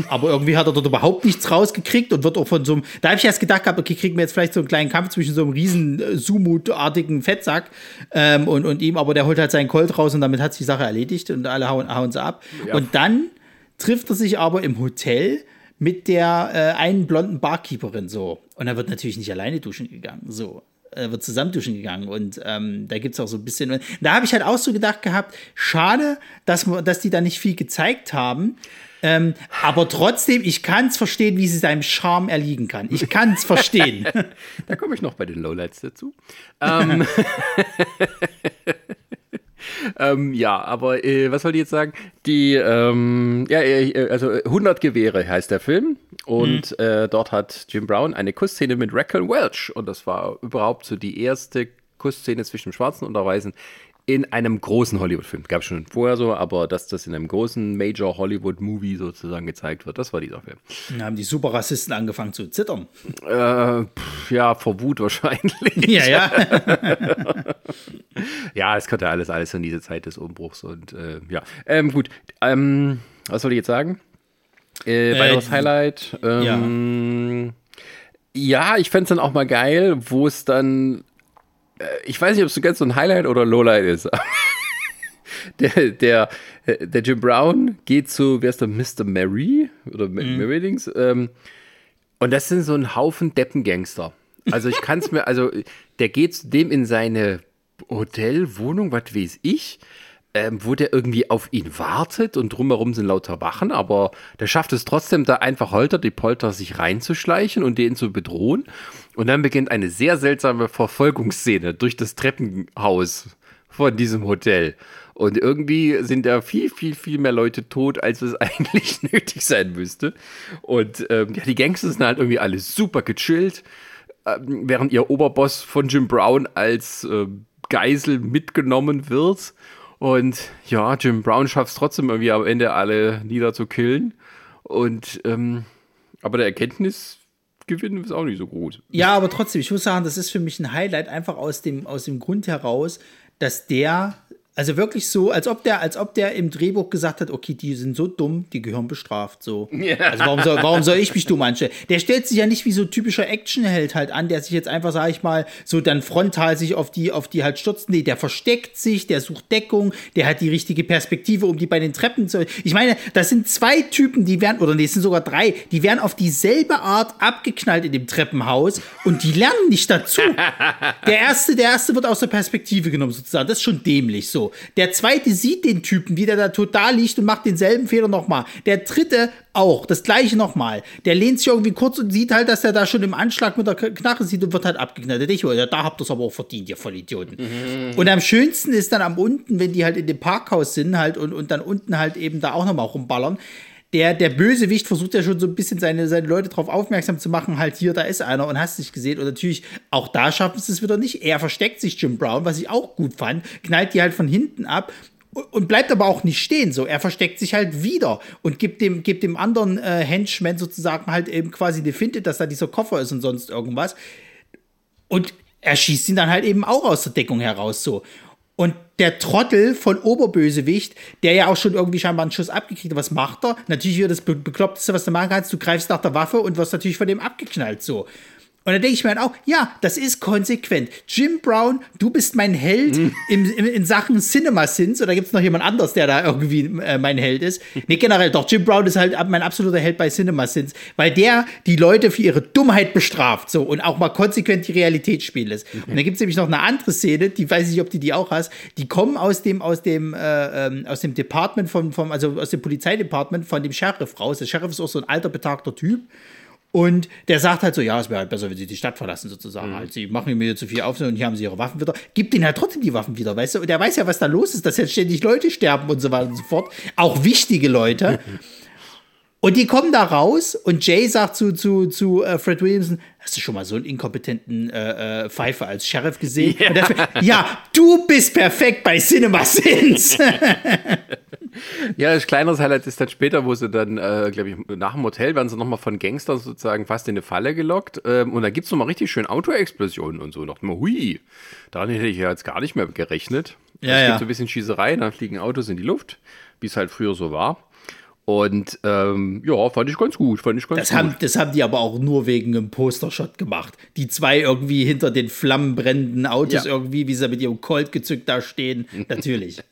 Speaker 2: Aber irgendwie hat er dort überhaupt nichts rausgekriegt und wird auch von so einem, da habe ich erst gedacht gehabt, okay, kriegen wir jetzt vielleicht so einen kleinen Kampf zwischen so einem riesen äh, Sumut-artigen Fettsack ähm, und, und ihm, aber der holt halt seinen Colt raus und damit hat sich die Sache erledigt und alle hauen, hauen sie ab. Und dann trifft er sich aber im Hotel mit der äh, einen blonden Barkeeperin so. Und er wird natürlich nicht alleine duschen gegangen. So. Er wird zusammen duschen gegangen. Und ähm, da gibt es auch so ein bisschen. Da habe ich halt auch so gedacht gehabt, schade, dass, dass die da nicht viel gezeigt haben. Ähm, aber trotzdem, ich kann es verstehen, wie sie seinem Charme erliegen kann. Ich kann es verstehen.
Speaker 1: Da komme ich noch bei den Lowlights dazu. Ähm, ähm, ja, aber äh, was wollte ich jetzt sagen? Die, ähm, ja, äh, also äh, 100 Gewehre heißt der Film. Und äh, dort hat Jim Brown eine Kussszene mit Raquel Welch. Und das war überhaupt so die erste Kussszene zwischen dem Schwarzen und der Weißen in einem großen Hollywood-Film. Gab es schon vorher so, aber dass das in einem großen Major Hollywood-Movie sozusagen gezeigt wird, das war dieser Film.
Speaker 2: Dann haben die Superrassisten angefangen zu zittern.
Speaker 1: Äh, pff, ja, vor Wut wahrscheinlich.
Speaker 2: Ja, ja.
Speaker 1: Ja, es könnte alles, alles in diese Zeit des Umbruchs und äh, ja. Ähm, gut, ähm, was soll ich jetzt sagen? Äh, weiteres
Speaker 2: die-
Speaker 1: Highlight. Ähm, ja. ich fände es dann auch mal geil, wo es dann, äh, ich weiß nicht, ob es so ganz so ein Highlight oder Lowlight ist. der, der, äh, der Jim Brown geht zu, wer ist der, Mr. Mary? Oder mhm. Marydings? Ähm, und das sind so ein Haufen Deppengangster. Also ich kann es mir, also der geht zu dem in seine Hotelwohnung, was weiß ich, ähm, wo der irgendwie auf ihn wartet und drumherum sind lauter Wachen, aber der schafft es trotzdem, da einfach holter die Polter sich reinzuschleichen und den zu bedrohen. Und dann beginnt eine sehr seltsame Verfolgungsszene durch das Treppenhaus von diesem Hotel. Und irgendwie sind da viel, viel, viel mehr Leute tot, als es eigentlich nötig sein müsste. Und ähm, ja, die Gangster sind halt irgendwie alle super gechillt, ähm, während ihr Oberboss von Jim Brown als ähm, Geisel mitgenommen wird. Und ja, Jim Brown schafft es trotzdem irgendwie am Ende alle niederzukillen. Und ähm, aber der Erkenntnisgewinn ist auch nicht so gut.
Speaker 2: Ja, aber trotzdem, ich muss sagen, das ist für mich ein Highlight, einfach aus dem, aus dem Grund heraus, dass der Also wirklich so, als ob der, als ob der im Drehbuch gesagt hat, okay, die sind so dumm, die gehören bestraft. So. Also warum soll, warum soll ich mich dumm anstellen? Der stellt sich ja nicht wie so typischer Actionheld halt an, der sich jetzt einfach, sag ich mal, so dann frontal sich auf die, auf die halt stürzt. Nee, der versteckt sich, der sucht Deckung, der hat die richtige Perspektive, um die bei den Treppen zu. Ich meine, das sind zwei Typen, die werden, oder nee, es sind sogar drei, die werden auf dieselbe Art abgeknallt in dem Treppenhaus und die lernen nicht dazu. Der erste, der erste wird aus der Perspektive genommen, sozusagen. Das ist schon dämlich so. Der zweite sieht den Typen, wie der da total liegt und macht denselben Fehler nochmal. Der dritte auch, das gleiche nochmal. Der lehnt sich irgendwie kurz und sieht halt, dass er da schon im Anschlag mit der Knarre sieht und wird halt abgeknallt. Ich, ja, da habt ihr es aber auch verdient, ihr Vollidioten. Mhm. Und am schönsten ist dann am unten, wenn die halt in dem Parkhaus sind halt und, und dann unten halt eben da auch nochmal rumballern der, der Bösewicht versucht ja schon so ein bisschen seine, seine Leute darauf aufmerksam zu machen, halt hier, da ist einer und hast dich gesehen. Und natürlich, auch da schaffen sie es wieder nicht. Er versteckt sich Jim Brown, was ich auch gut fand, knallt die halt von hinten ab und bleibt aber auch nicht stehen so. Er versteckt sich halt wieder und gibt dem, gibt dem anderen äh, Henchman sozusagen halt eben quasi die Finte, dass da dieser Koffer ist und sonst irgendwas. Und er schießt ihn dann halt eben auch aus der Deckung heraus so. Und der Trottel von Oberbösewicht, der ja auch schon irgendwie scheinbar einen Schuss abgekriegt hat, was macht er? Natürlich wieder das Be Bekloppteste, was du machen kannst. Du greifst nach der Waffe und wirst natürlich von dem abgeknallt so. Und da denke ich mir halt auch, ja, das ist konsequent. Jim Brown, du bist mein Held mhm. im, im, in Sachen Cinema Sins. Oder gibt es noch jemand anders, der da irgendwie äh, mein Held ist? Nee, generell doch. Jim Brown ist halt mein absoluter Held bei Cinema Sins, weil der die Leute für ihre Dummheit bestraft so und auch mal konsequent die Realität spielen lässt. Mhm. Und dann gibt es nämlich noch eine andere Szene, die weiß ich nicht, ob du die auch hast. Die kommen aus dem, aus dem, äh, ähm, aus dem Department vom, vom, also aus dem Polizeidepartment von dem Sheriff raus. Der Sheriff ist auch so ein alter, betagter Typ. Und der sagt halt so, ja, es wäre halt besser, wenn sie die Stadt verlassen, sozusagen. Mhm. Halt, sie machen mir zu viel auf und hier haben sie ihre Waffen wieder. Gibt ihnen halt trotzdem die Waffen wieder, weißt du? Und der weiß ja, was da los ist, dass jetzt ständig Leute sterben und so weiter und so fort. Auch wichtige Leute. Und die kommen da raus und Jay sagt zu, zu, zu äh, Fred Williamson, hast du schon mal so einen inkompetenten äh, äh, Pfeifer als Sheriff gesehen? Ja. Der, ja, du bist perfekt bei Cinema Sins.
Speaker 1: ja, das kleineres Highlight ist dann später, wo sie dann, äh, glaube ich, nach dem Hotel werden sie nochmal von Gangstern sozusagen fast in eine Falle gelockt. Ähm, und da gibt es nochmal richtig schön Autoexplosionen und so. Dachte mal, hui, daran hätte ich ja jetzt gar nicht mehr gerechnet.
Speaker 2: Ja,
Speaker 1: es
Speaker 2: ja.
Speaker 1: gibt so ein bisschen Schießerei, dann fliegen Autos in die Luft, wie es halt früher so war. Und ähm, ja, fand ich ganz gut. Fand ich ganz
Speaker 2: das,
Speaker 1: gut.
Speaker 2: Haben, das haben die aber auch nur wegen einem Postershot gemacht. Die zwei irgendwie hinter den flammenbrennenden Autos
Speaker 1: Ja.
Speaker 2: irgendwie, wie sie mit ihrem Colt gezückt da stehen. Natürlich.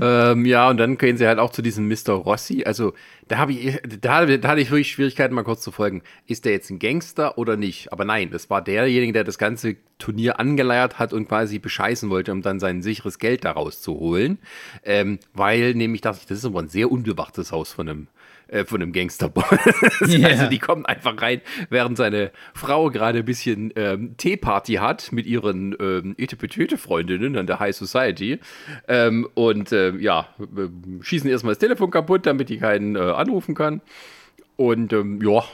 Speaker 1: Ähm, ja, und dann gehen sie halt auch zu diesem Mr. Rossi. Also, da habe ich, da, da hatte ich wirklich Schwierigkeiten, mal kurz zu folgen. Ist der jetzt ein Gangster oder nicht? Aber nein, das war derjenige, der das ganze Turnier angeleiert hat und quasi bescheißen wollte, um dann sein sicheres Geld daraus zu holen. Ähm, weil nämlich dachte ich, das ist aber ein sehr unbewachtes Haus von einem äh, von einem Gangsterboss.
Speaker 2: Ja.
Speaker 1: Also die kommen einfach rein, während seine Frau gerade ein bisschen ähm, Teeparty hat mit ihren ähm, Etepetete-Freundinnen an der High Society. Ähm, und ähm, ja, äh, schießen erstmal das Telefon kaputt, damit die keinen äh, anrufen kann. Und ähm, ja,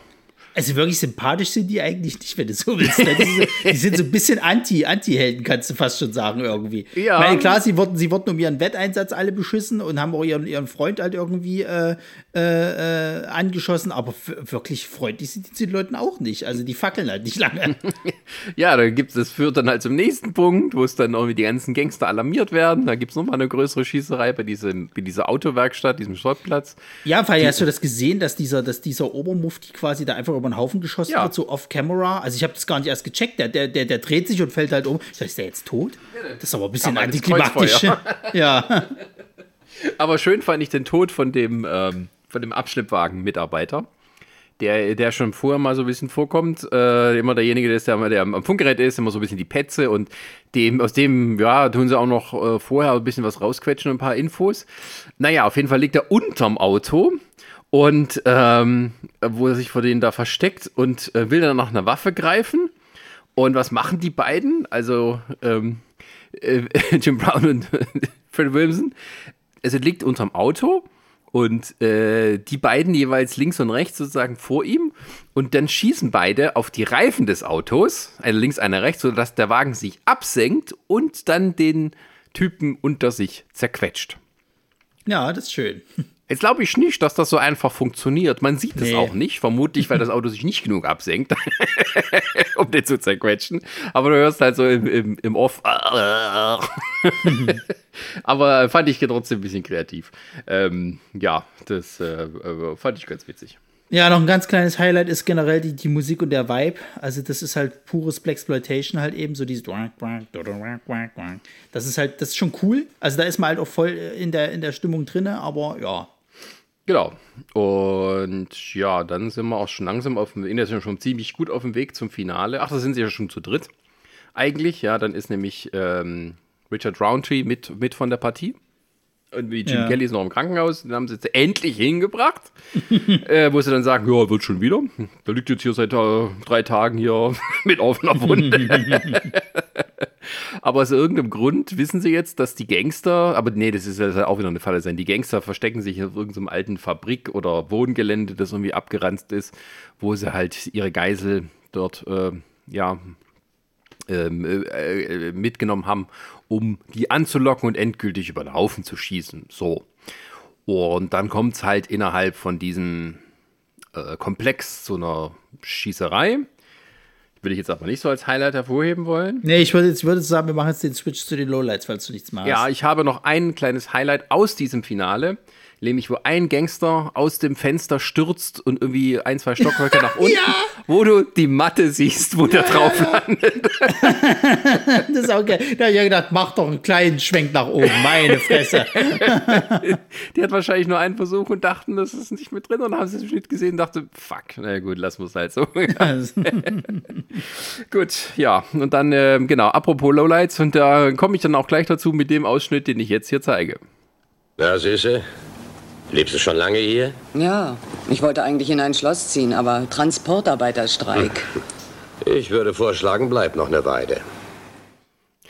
Speaker 2: Also wirklich sympathisch sind die eigentlich nicht, wenn du so willst. ne? Die sind, die so ein bisschen Anti, Anti-Helden, kannst du fast schon sagen, irgendwie.
Speaker 1: Ja.
Speaker 2: Meine, klar, sie wurden, sie wurden um ihren Wetteinsatz alle beschissen und haben auch ihren, ihren Freund halt irgendwie äh, äh, äh, angeschossen, aber wirklich freundlich sind die zu den Leuten auch nicht. Also die fackeln halt nicht lange.
Speaker 1: Ja, da gibt's, das führt dann halt zum nächsten Punkt, wo es dann irgendwie die ganzen Gangster alarmiert werden. Da gibt's nochmal eine größere Schießerei bei, diesem, bei dieser Autowerkstatt, diesem Schrottplatz.
Speaker 2: Ja, weil hast du das gesehen, dass dieser, dass dieser Obermufti quasi da einfach über den Haufen geschossen
Speaker 1: Ja.
Speaker 2: wird, so off-camera? Also ich habe das gar nicht erst gecheckt. Der, der, der, der dreht sich und fällt halt um. Sag, ist der jetzt tot? Das ist aber ein bisschen
Speaker 1: Kam eines
Speaker 2: antiklimatisch. Ja.
Speaker 1: Aber schön fand ich den Tod von dem, ähm, von dem Abschleppwagen-Mitarbeiter. Der, der schon vorher mal so ein bisschen vorkommt, äh, immer derjenige, der, ist, der, der am Funkgerät ist, immer so ein bisschen die Petze und dem, aus dem, ja, tun sie auch noch äh, vorher ein bisschen was rausquetschen, ein paar Infos. Naja, auf jeden Fall liegt er unterm Auto und ähm, wo er sich vor denen da versteckt und äh, will dann nach einer Waffe greifen. Und was machen die beiden? Also ähm, äh, Jim Brown und Fred Williamson. Also liegt unterm Auto und äh, die beiden jeweils links und rechts sozusagen vor ihm und dann schießen beide auf die Reifen des Autos, einer links, einer rechts, sodass der Wagen sich absenkt und dann den Typen unter sich zerquetscht.
Speaker 2: ja, das ist schön.
Speaker 1: Jetzt glaube ich nicht, dass das so einfach funktioniert. Man sieht es
Speaker 2: Nee.
Speaker 1: auch nicht, vermutlich, weil das Auto sich nicht genug absenkt, um den zu zerquetschen. Aber du hörst halt so im, im, im Off. Aber fand ich trotzdem ein bisschen kreativ. Ähm, ja, das äh, äh, fand ich ganz witzig.
Speaker 2: Ja, noch ein ganz kleines Highlight ist generell die, die Musik und der Vibe. Also das ist halt pures Blaxploitation halt eben, so dieses Das ist halt, das ist schon cool. Also da ist man halt auch voll in der, in der Stimmung drinne, aber ja.
Speaker 1: Genau. Und ja, dann sind wir auch schon langsam auf dem, in der sind wir schon ziemlich gut auf dem Weg zum Finale. Ach, da sind sie ja schon zu dritt. Eigentlich, ja, dann ist nämlich ähm, Richard Roundtree mit, mit von der Partie. Und wie Jim
Speaker 2: Ja.
Speaker 1: Kelly ist noch im Krankenhaus, den haben sie jetzt endlich hingebracht. äh, wo sie dann sagen, ja, wird schon wieder. Der liegt jetzt hier seit äh, drei Tagen hier mit offener Wunde. aber aus irgendeinem Grund wissen sie jetzt, dass die Gangster, aber nee, das ist ja auch wieder eine Falle sein. Die Gangster verstecken sich auf irgendeinem alten Fabrik oder Wohngelände, das irgendwie abgeranzt ist, wo sie halt ihre Geisel dort, äh, ja, ähm, äh, äh, mitgenommen haben, um die anzulocken und endgültig über den Haufen zu schießen. So. Und dann kommt es halt innerhalb von diesem äh, Komplex zu einer Schießerei. Würde ich jetzt aber nicht so als Highlight hervorheben wollen.
Speaker 2: Nee, ich würde jetzt, ich würde sagen, wir machen jetzt den Switch zu den Lowlights, falls du nichts mehr hast.
Speaker 1: Ja, ich habe noch ein kleines Highlight aus diesem Finale, nämlich wo ein Gangster aus dem Fenster stürzt und irgendwie ein, zwei Stockwerke nach unten, wo du die Matte siehst, wo der drauf landet.
Speaker 2: Das ist auch geil. Da hab ich ja gedacht, mach doch einen kleinen Schwenk nach oben, meine Fresse.
Speaker 1: Die hat wahrscheinlich nur einen Versuch und dachten, das ist nicht mit drin und haben sie es nicht gesehen und dachte, fuck, na gut, lassen wir es halt so.
Speaker 2: Also,
Speaker 1: gut, ja, und dann, ähm, genau, apropos Lowlights, und da komme ich dann auch gleich dazu mit dem Ausschnitt, den ich jetzt hier zeige.
Speaker 5: Na, Süße? Lebst du schon lange hier?
Speaker 9: Ja, ich wollte eigentlich in ein Schloss ziehen, aber Transportarbeiterstreik.
Speaker 5: Ich würde vorschlagen, bleib noch eine Weile.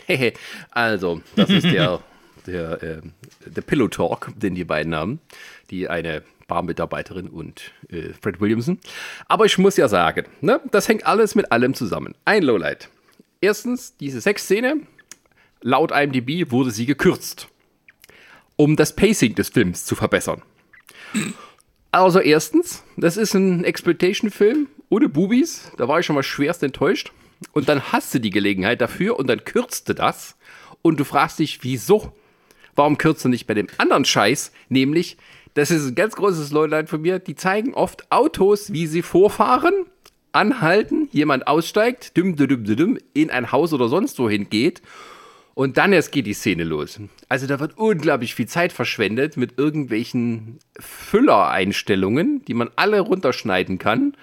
Speaker 1: Hehe, also, das ist der, der, äh, der Pillow Talk, den die beiden haben. Die eine Barmitarbeiterin und äh, Fred Williamson. Aber ich muss ja sagen, ne, das hängt alles mit allem zusammen. Ein Lowlight. Erstens, diese Sexszene, laut IMDb wurde sie gekürzt, um das Pacing des Films zu verbessern. Also erstens, das ist ein Exploitation-Film ohne Bubis. Da war ich schon mal schwerst enttäuscht. Und dann hast du die Gelegenheit dafür und dann kürzte das. Und du fragst dich, wieso? Warum kürzt du nicht bei dem anderen Scheiß? Nämlich, das ist ein ganz großes Lowlight von mir, die zeigen oft Autos, wie sie vorfahren, anhalten, jemand aussteigt, düm, düm, düm, düm, in ein Haus oder sonst wohin geht und dann erst geht die Szene los. Also da wird unglaublich viel Zeit verschwendet mit irgendwelchen Füllereinstellungen, die man alle runterschneiden kann.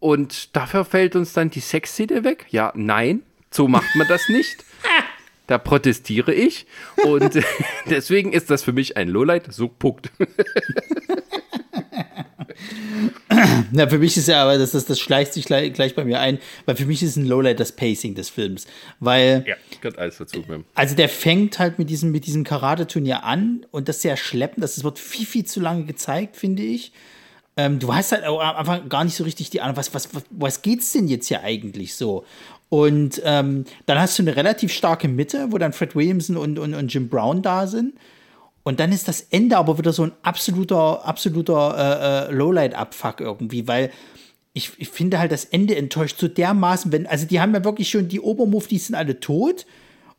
Speaker 1: Und dafür fällt uns dann die Sexszene weg? Ja, nein, so macht man das nicht. Da protestiere ich. Und deswegen ist das für mich ein Lowlight. So, Punkt.
Speaker 2: Na, für mich ist ja aber, das, das, das schleicht sich gleich, gleich bei mir ein, weil für mich ist ein Lowlight das Pacing des Films. Weil,
Speaker 1: Ja, gehört alles dazu.
Speaker 2: also der fängt halt mit diesem, mit diesem Karate-Turnier an und das sehr schleppend, das wird viel, viel zu lange gezeigt, finde ich. Ähm, du hast halt am Anfang gar nicht so richtig die Ahnung, was, was, was, was geht's denn jetzt hier eigentlich so? Und ähm, dann hast du eine relativ starke Mitte, wo dann Fred Williamson und, und, und Jim Brown da sind. Und dann ist das Ende aber wieder so ein absoluter, absoluter äh, äh, Lowlight-Abfuck irgendwie, weil ich, ich finde halt, das Ende enttäuscht so dermaßen, wenn, also die haben ja wirklich schon, die Obermuftis sind alle tot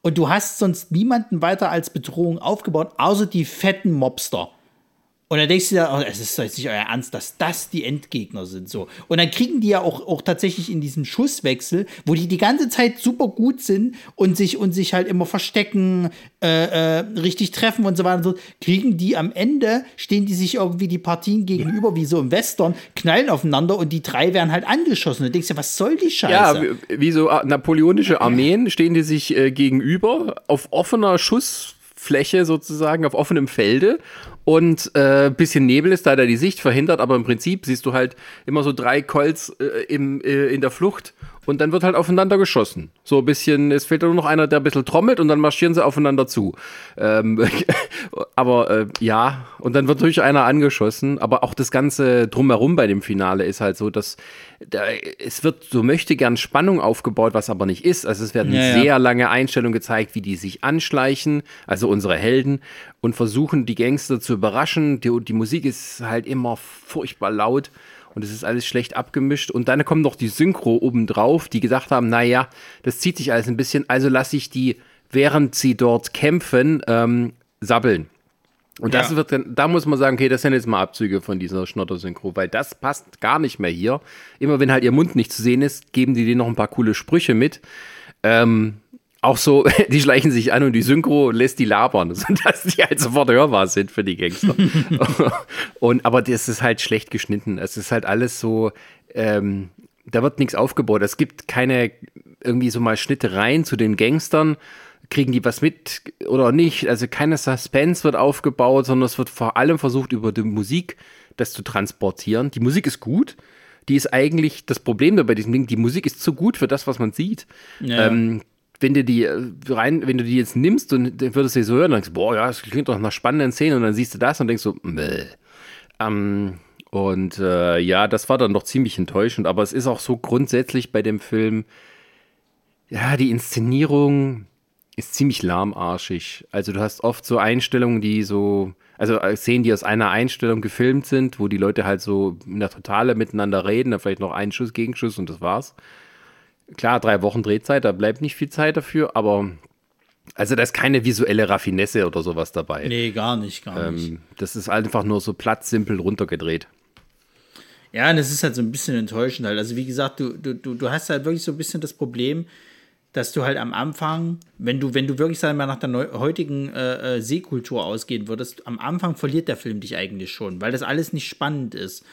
Speaker 2: und du hast sonst niemanden weiter als Bedrohung aufgebaut, außer die fetten Mobster. Und dann denkst du dir, oh, es ist jetzt nicht euer Ernst, dass das die Endgegner sind. So. Und dann kriegen die ja auch, auch tatsächlich in diesem Schusswechsel, wo die die ganze Zeit super gut sind und sich, und sich halt immer verstecken, äh, äh, richtig treffen und so weiter und so, kriegen die am Ende, stehen die sich irgendwie die Partien gegenüber, wie so im Western, knallen aufeinander und die drei werden halt angeschossen. Und du denkst dir, was soll die Scheiße?
Speaker 1: Ja, wie, wie so äh, napoleonische Armeen stehen die sich äh, gegenüber auf offener Schussfläche sozusagen, auf offenem Felde. Und äh, bisschen Nebel ist da, der die Sicht verhindert, aber im Prinzip siehst du halt immer so drei Colts äh, im, äh, in der Flucht und dann wird halt aufeinander geschossen. So ein bisschen, es fehlt nur noch einer, der ein bisschen trommelt und dann marschieren sie aufeinander zu. Ähm, aber äh, ja, und dann wird natürlich einer angeschossen, aber auch das Ganze drumherum bei dem Finale ist halt so, dass da, es wird so möchte gern Spannung aufgebaut, was aber nicht ist. Also es werden
Speaker 2: Ja, ja.
Speaker 1: sehr lange Einstellungen gezeigt, wie die sich anschleichen, also unsere Helden, und versuchen die Gangster zu überraschen. Die, die Musik ist halt immer furchtbar laut und es ist alles schlecht abgemischt. Und dann kommt noch die Synchro obendrauf, die gesagt haben, naja, das zieht sich alles ein bisschen, also lasse ich die, während sie dort kämpfen, ähm, sabbeln. Und das
Speaker 2: Ja.
Speaker 1: wird dann, da muss man sagen, okay, das sind jetzt mal Abzüge von dieser Schnotter-Synchro, weil das passt gar nicht mehr hier. Immer wenn halt ihr Mund nicht zu sehen ist, geben die denen noch ein paar coole Sprüche mit. Ähm, auch so, die schleichen sich an und die Synchro lässt die labern, sodass die halt sofort hörbar sind für die Gangster. und, aber das ist halt schlecht geschnitten. Es ist halt alles so, ähm, da wird nichts aufgebaut. Es gibt keine irgendwie so mal Schnitte rein zu den Gangstern. Kriegen die was mit oder nicht? Also keine Suspense wird aufgebaut, sondern es wird vor allem versucht, über die Musik das zu transportieren. Die Musik ist gut. Die ist eigentlich das Problem da bei diesem Ding. Die Musik ist zu gut für das, was man sieht.
Speaker 2: Ja.
Speaker 1: Ähm, wenn du die äh, rein, wenn du die jetzt nimmst und würdest sie so hören, dann denkst du, boah, ja, das klingt doch nach spannenden Szenen und dann siehst du das und denkst so, Mäh. Ähm, und äh, ja, das war dann doch ziemlich enttäuschend, aber es ist auch so grundsätzlich bei dem Film, ja, die Inszenierung ist ziemlich lahmarschig. Also du hast oft so Einstellungen, die so, also äh, Szenen, die aus einer Einstellung gefilmt sind, wo die Leute halt so in der Totale miteinander reden, dann vielleicht noch einen Schuss, Gegenschuss und das war's. Klar, drei Wochen Drehzeit, da bleibt nicht viel Zeit dafür, aber also da ist keine visuelle Raffinesse oder sowas dabei.
Speaker 2: Nee, gar nicht, gar nicht.
Speaker 1: Ähm, das ist einfach nur so platt, simpel runtergedreht.
Speaker 2: Ja, und das ist halt so ein bisschen enttäuschend halt. Also wie gesagt, du, du, du, hast halt wirklich so ein bisschen das Problem, dass du halt am Anfang, wenn du, wenn du wirklich sagen wir mal nach der neu, heutigen äh, äh, Sehkultur ausgehen würdest, am Anfang verliert der Film dich eigentlich schon, weil das alles nicht spannend ist.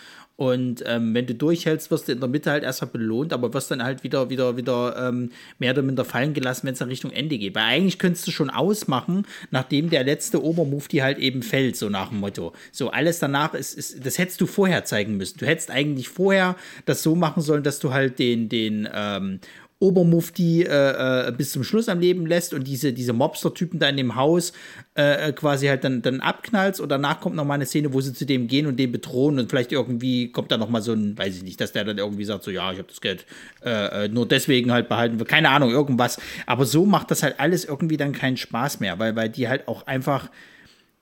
Speaker 2: Und ähm, wenn du durchhältst, wirst du in der Mitte halt erstmal belohnt, aber wirst dann halt wieder, wieder, wieder ähm, mehr oder minder fallen gelassen, wenn es dann Richtung Ende geht. Weil eigentlich könntest du schon ausmachen, nachdem der letzte Obermufti halt eben fällt, so nach dem Motto. So, alles danach ist, ist, das hättest du vorher zeigen müssen. Du hättest eigentlich vorher das so machen sollen, dass du halt den, den, ähm, Obermufti äh, äh, bis zum Schluss am Leben lässt und diese, diese Mobster-Typen da in dem Haus äh, quasi halt dann, dann abknallst und danach kommt noch mal eine Szene, wo sie zu dem gehen und den bedrohen und vielleicht irgendwie kommt da noch mal so ein, weiß ich nicht, dass der dann irgendwie sagt, so ja, ich habe das Geld äh, äh, nur deswegen halt behalten, keine Ahnung, irgendwas. Aber so macht das halt alles irgendwie dann keinen Spaß mehr, weil, weil die halt auch einfach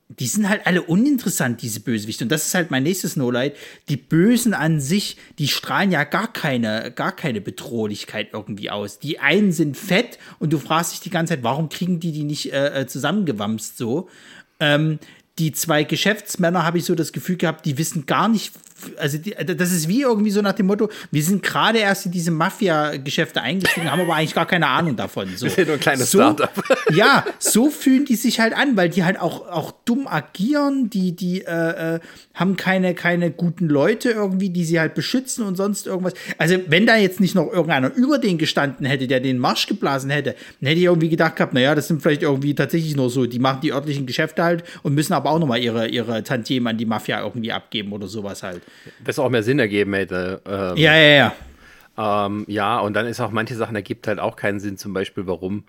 Speaker 2: die sind halt alle uninteressant, diese Bösewichte. Und das ist halt mein nächstes No-Light. Die Bösen an sich, die strahlen ja gar keine, gar keine Bedrohlichkeit irgendwie aus. Die einen sind fett und du fragst dich die ganze Zeit, warum kriegen die die nicht äh, zusammengewamst so? Ähm, die zwei Geschäftsmänner habe ich so das Gefühl gehabt, die wissen gar nicht, also die, das ist wie irgendwie so nach dem Motto, wir sind gerade erst in diese Mafia-Geschäfte eingestiegen, haben aber eigentlich gar keine Ahnung davon. So.
Speaker 1: Wir sind nur ein kleines
Speaker 2: so,
Speaker 1: Startup.
Speaker 2: Ja, so fühlen die sich halt an, weil die halt auch, auch dumm agieren, die, die äh, äh, haben keine, keine guten Leute irgendwie, die sie halt beschützen und sonst irgendwas. Also, wenn da jetzt nicht noch irgendeiner über den gestanden hätte, der den Marsch geblasen hätte, dann hätte ich irgendwie gedacht gehabt, naja, das sind vielleicht irgendwie tatsächlich nur so, die machen die örtlichen Geschäfte halt und müssen aber auch nochmal ihre, ihre Tantiemen an die Mafia irgendwie abgeben oder sowas halt.
Speaker 1: Das auch mehr Sinn ergeben hätte. Ähm,
Speaker 2: Ja, ja,
Speaker 1: ja. Ähm, ja, und dann ist auch manche Sachen ergibt halt auch keinen Sinn, zum Beispiel, warum.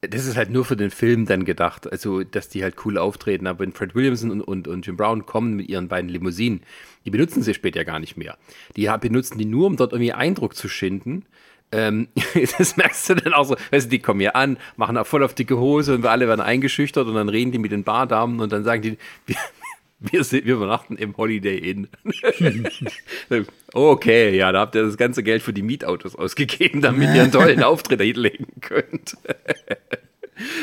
Speaker 1: Das ist halt nur für den Film dann gedacht, also dass die halt cool auftreten. Aber wenn Fred Williamson und, und, und Jim Brown kommen mit ihren beiden Limousinen, die benutzen sie später gar nicht mehr. Die benutzen die nur, um dort irgendwie Eindruck zu schinden. Ähm, das merkst du dann auch so, weißt du, die kommen hier an, machen da voll auf dicke Hose und wir alle werden eingeschüchtert und dann reden die mit den Bardamen und dann sagen die, wir, wir, sind, wir übernachten im Holiday Inn. okay, ja, da habt ihr das ganze Geld für die Mietautos ausgegeben, damit ihr einen tollen Auftritt hinlegen könnt.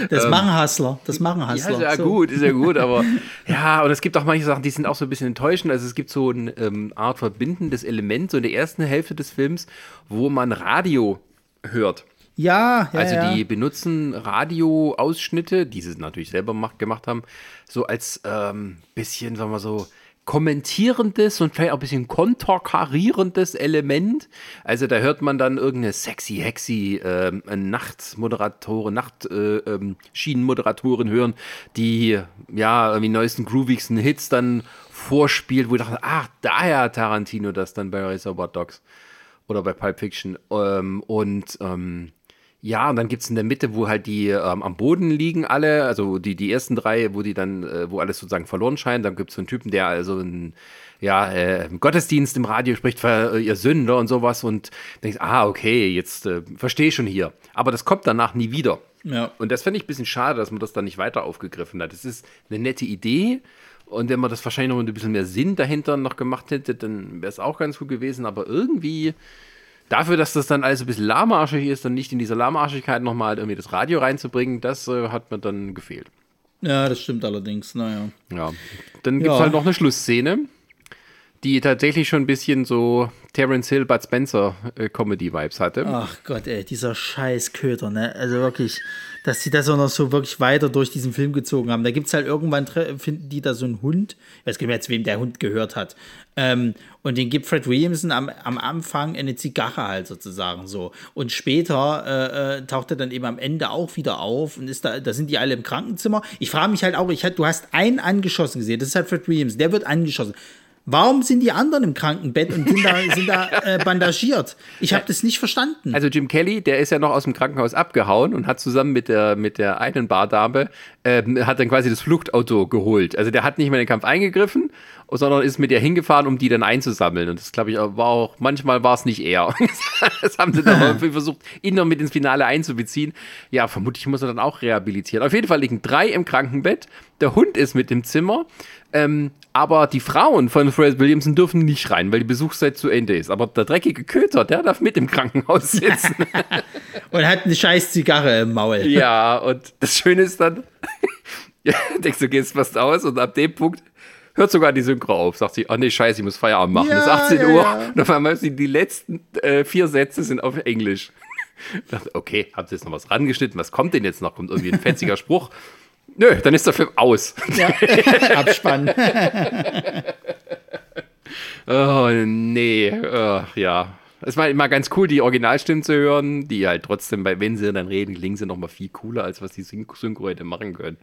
Speaker 2: Das machen Hustler, das machen
Speaker 1: Ja,
Speaker 2: Hustler.
Speaker 1: ist ja
Speaker 2: So.
Speaker 1: gut, ist ja gut, aber ja, und es gibt auch manche Sachen, die sind auch so ein bisschen enttäuschend. Also es gibt so eine ähm, Art verbindendes Element, so in der ersten Hälfte des Films, wo man Radio hört.
Speaker 2: Ja, ja,
Speaker 1: Also
Speaker 2: ja.
Speaker 1: die benutzen Radioausschnitte, die sie natürlich selber macht, gemacht haben, so als ähm, bisschen, sagen wir so, kommentierendes und vielleicht auch ein bisschen konterkarierendes Element. Also da hört man dann irgendeine sexy, hexy ähm, Nachtmoderatorin, Nacht, äh, hören, die ja irgendwie neuesten groovigsten Hits dann vorspielt, wo ich dachte, ach, daher hat Tarantino das dann bei Reservoir Dogs. Oder bei Pulp Fiction. Ähm, und ähm, ja, und dann gibt es in der Mitte, wo halt die ähm, am Boden liegen alle, also die, die ersten drei, wo die dann, äh, wo alles sozusagen verloren scheint. Dann gibt es so einen Typen, der also ein ja, äh, im Gottesdienst im Radio spricht für äh, ihr Sünder und sowas und denkst, ah, okay, jetzt äh, verstehe ich schon hier. Aber das kommt danach nie wieder.
Speaker 2: Ja.
Speaker 1: Und das fände ich ein bisschen schade, dass man das dann nicht weiter aufgegriffen hat. Es ist eine nette Idee. Und wenn man das wahrscheinlich noch mit ein bisschen mehr Sinn dahinter noch gemacht hätte, dann wäre es auch ganz gut gewesen. Aber irgendwie, dafür, dass das dann alles ein bisschen lahmarschig ist, dann nicht in dieser Lahmarschigkeit nochmal irgendwie das Radio reinzubringen, das äh, hat mir dann gefehlt.
Speaker 2: Ja, das stimmt allerdings, naja.
Speaker 1: Ja. Dann gibt es
Speaker 2: Ja.
Speaker 1: halt noch eine Schlussszene, die tatsächlich schon ein bisschen so Terence Hill, Bud Spencer äh, Comedy-Vibes hatte.
Speaker 2: Ach Gott, ey, dieser scheiß Köter, ne? Also wirklich, dass sie das auch noch so wirklich weiter durch diesen Film gezogen haben. Da gibt es halt irgendwann, finden die da so einen Hund, ich weiß gar nicht wem der Hund gehört hat. Ähm, und den gibt Fred Williamson am, am Anfang eine Zigarre halt sozusagen so. Und später äh, äh, taucht er dann eben am Ende auch wieder auf und ist da, da sind die alle im Krankenzimmer. Ich frage mich halt auch, ich, du hast einen angeschossen gesehen, das ist halt Fred Williams, der wird angeschossen. Warum sind die anderen im Krankenbett und sind da, sind da äh, bandagiert? Ich habe das nicht verstanden.
Speaker 1: Also Jim Kelly, der ist ja noch aus dem Krankenhaus abgehauen und hat zusammen mit der, mit der einen Bardame, ähm, hat dann quasi das Fluchtauto geholt. Also der hat nicht mehr in den Kampf eingegriffen, sondern ist mit ihr hingefahren, um die dann einzusammeln. Und das glaube ich war auch, manchmal war es nicht er. das haben sie dann versucht, ihn noch mit ins Finale einzubeziehen. Ja, vermutlich muss er dann auch rehabilitieren. Auf jeden Fall liegen drei im Krankenbett. Der Hund ist mit im Zimmer. Ähm, aber die Frauen von Fred Williamson dürfen nicht rein, weil die Besuchszeit zu Ende ist. Aber der dreckige Köter, der darf mit im Krankenhaus sitzen.
Speaker 2: Und hat eine scheiß Zigarre im Maul.
Speaker 1: ja, und das Schöne ist dann, denkst du, gehst fast aus und ab dem Punkt hört sogar die Synchro auf. Sagt sie, oh nee, scheiße, ich muss Feierabend machen.
Speaker 2: Ja,
Speaker 1: es ist 18
Speaker 2: ja,
Speaker 1: Uhr.
Speaker 2: ja.
Speaker 1: Und auf einmal sind die letzten äh, vier Sätze sind auf Englisch. Dachte, okay, habt ihr jetzt noch was rangeschnitten? Was kommt denn jetzt noch? Kommt irgendwie ein fetziger Spruch? Nö, dann ist der Film aus.
Speaker 2: Ja. Abspann.
Speaker 1: Oh, nee, Ach, ja. Es war immer ganz cool, die Originalstimmen zu hören, die halt trotzdem, bei, wenn sie dann reden, klingen sie noch mal viel cooler, als was die Syn- Synchro hätte machen können.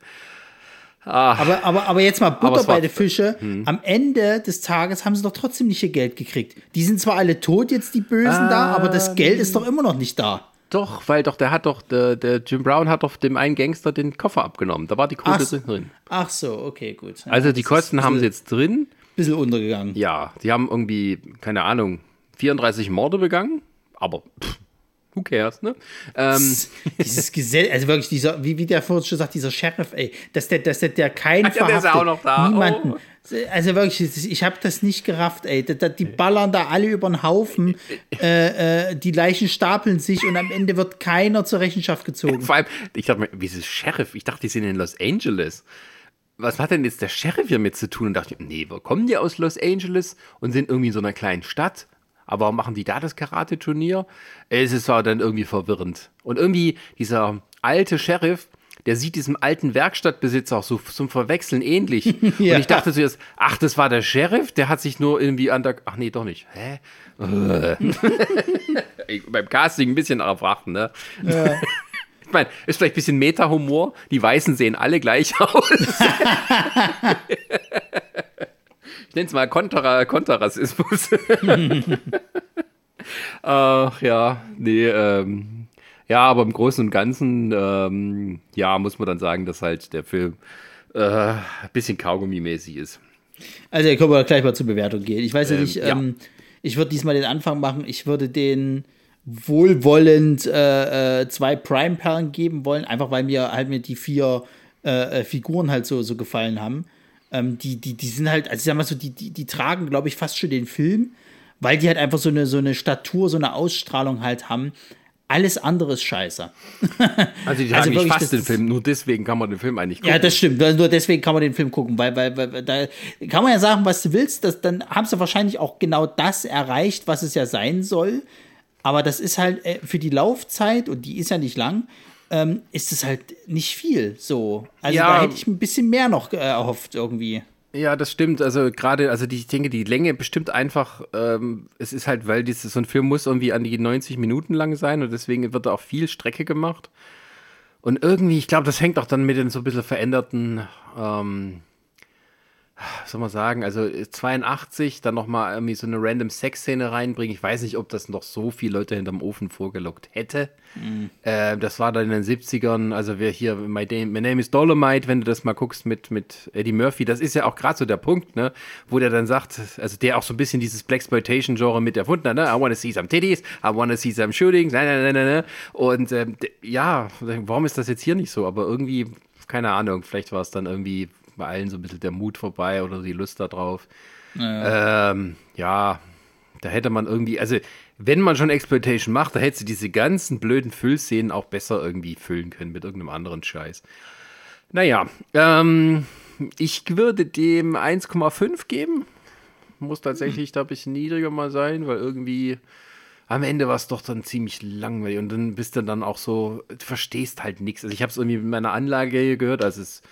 Speaker 2: Aber, aber, aber jetzt mal Butter bei den Fische.
Speaker 1: Hm.
Speaker 2: Am Ende des Tages haben sie doch trotzdem nicht ihr Geld gekriegt. Die sind zwar alle tot, jetzt die Bösen da, aber das Geld ist doch immer noch nicht da.
Speaker 1: Doch, weil doch, der hat doch, der, der Jim Brown hat doch dem einen Gangster den Koffer abgenommen. Da war die Kohle
Speaker 2: Ach,
Speaker 1: drin.
Speaker 2: ach so, okay, gut. Ja,
Speaker 1: Also die Kosten haben sie jetzt drin.
Speaker 2: Bisschen untergegangen.
Speaker 1: Ja, die haben irgendwie, keine Ahnung, 34 Morde begangen. Aber pff, who cares, ne? Ähm,
Speaker 2: Dieses Gesetz, also wirklich dieser, wie, wie der vorhin schon sagt, dieser Sheriff, ey, dass der, dass der, der keinen
Speaker 1: Ach ja, der ist auch noch da.
Speaker 2: niemanden.
Speaker 1: Oh.
Speaker 2: Also wirklich, ich habe das nicht gerafft, ey. Die ballern da alle über den Haufen, äh, äh, die Leichen stapeln sich und am Ende wird keiner zur Rechenschaft gezogen.
Speaker 1: vor allem, ich dachte mir, wie ist es Sheriff? Ich dachte, die sind in Los Angeles. Was hat denn jetzt der Sheriff hier mit zu tun? Und dachte ich, nee, wo kommen die aus Los Angeles und sind irgendwie in so einer kleinen Stadt? Aber warum machen die da das Karate-Turnier? Es ist war dann irgendwie verwirrend. Und irgendwie dieser alte Sheriff, der sieht diesem alten Werkstattbesitzer auch so zum Verwechseln ähnlich.
Speaker 2: Ja.
Speaker 1: Und ich dachte zuerst, ach, das war der Sheriff, der hat sich nur irgendwie an der. Ach nee, doch nicht. Hä? Beim Casting ein bisschen achten, ne? Ich meine, ist vielleicht ein bisschen Meta-Humor. Die Weißen sehen alle gleich aus. Ich nenne es mal Kontra Konterrassismus. Ach ja, nee, ähm, ja, aber im Großen und Ganzen, ähm, ja, muss man dann sagen, dass halt der Film äh, ein bisschen Kaugummi-mäßig ist.
Speaker 2: Also, hier können wir gleich mal zur Bewertung gehen. Ich weiß ja
Speaker 1: Ähm,
Speaker 2: nicht,
Speaker 1: ja.
Speaker 2: ähm, ich würde diesmal den Anfang machen. Ich würde den wohlwollend äh, äh, zwei Prime-Perlen geben wollen, einfach weil mir halt mir die vier äh, äh, Figuren halt so, so gefallen haben. Ähm, die, die, die sind halt, also ich sag mal so, die, die, die tragen, glaube ich, fast schon den Film, weil die halt einfach so eine, so eine Statur, so eine Ausstrahlung halt haben. Alles andere ist scheiße.
Speaker 1: Also die
Speaker 2: Also
Speaker 1: sagen nicht
Speaker 2: wirklich,
Speaker 1: fast den Film, nur deswegen kann man den Film eigentlich gucken.
Speaker 2: Ja, das stimmt. Nur deswegen kann man den Film gucken, weil, weil, weil weil da kann man ja sagen, was du willst. Das, dann haben sie wahrscheinlich auch genau das erreicht, was es ja sein soll. Aber das ist halt äh, für die Laufzeit, und die ist ja nicht lang, ähm, ist es halt nicht viel so. Also
Speaker 1: Ja.
Speaker 2: da hätte ich ein bisschen mehr noch äh, erhofft irgendwie.
Speaker 1: Ja, das stimmt. Also gerade, also die, ich denke, die Länge bestimmt einfach, ähm, es ist halt, weil dieses, so ein Film muss irgendwie an die 90 Minuten lang sein und deswegen wird da auch viel Strecke gemacht. Und irgendwie, ich glaube, das hängt auch dann mit den so ein bisschen veränderten, ähm, was soll man sagen, also 82, dann nochmal irgendwie so eine random Sexszene reinbringen. Ich weiß nicht, ob das noch so viele Leute hinterm Ofen vorgelockt hätte. Mhm. Äh, das war dann in den 70ern, also wer hier, My, Name, My Name is Dolomite, wenn du das mal guckst mit, mit Eddie Murphy, das ist ja auch gerade so der Punkt, ne, wo der dann sagt, also der auch so ein bisschen dieses Blaxploitation-Genre mit erfunden hat, ne, I wanna see some titties, I wanna see some shootings, ne, ne, ne, ne. Und ähm, ja, warum ist das jetzt hier nicht so? Aber irgendwie, keine Ahnung, vielleicht war es dann irgendwie bei allen so ein bisschen der Mut vorbei oder die Lust darauf. Ja. Ähm, ja, da hätte man irgendwie, also wenn man schon Exploitation macht, da hätte sie diese ganzen blöden Füllszenen auch besser irgendwie füllen können mit irgendeinem anderen Scheiß. Naja, ähm, ich würde dem 1,5 geben. Muss tatsächlich hm. da ein bisschen niedriger mal sein, weil irgendwie am Ende war es doch dann ziemlich langweilig und dann bist du dann auch so, du verstehst halt nichts. Also ich habe es irgendwie mit meiner Anlage gehört, also es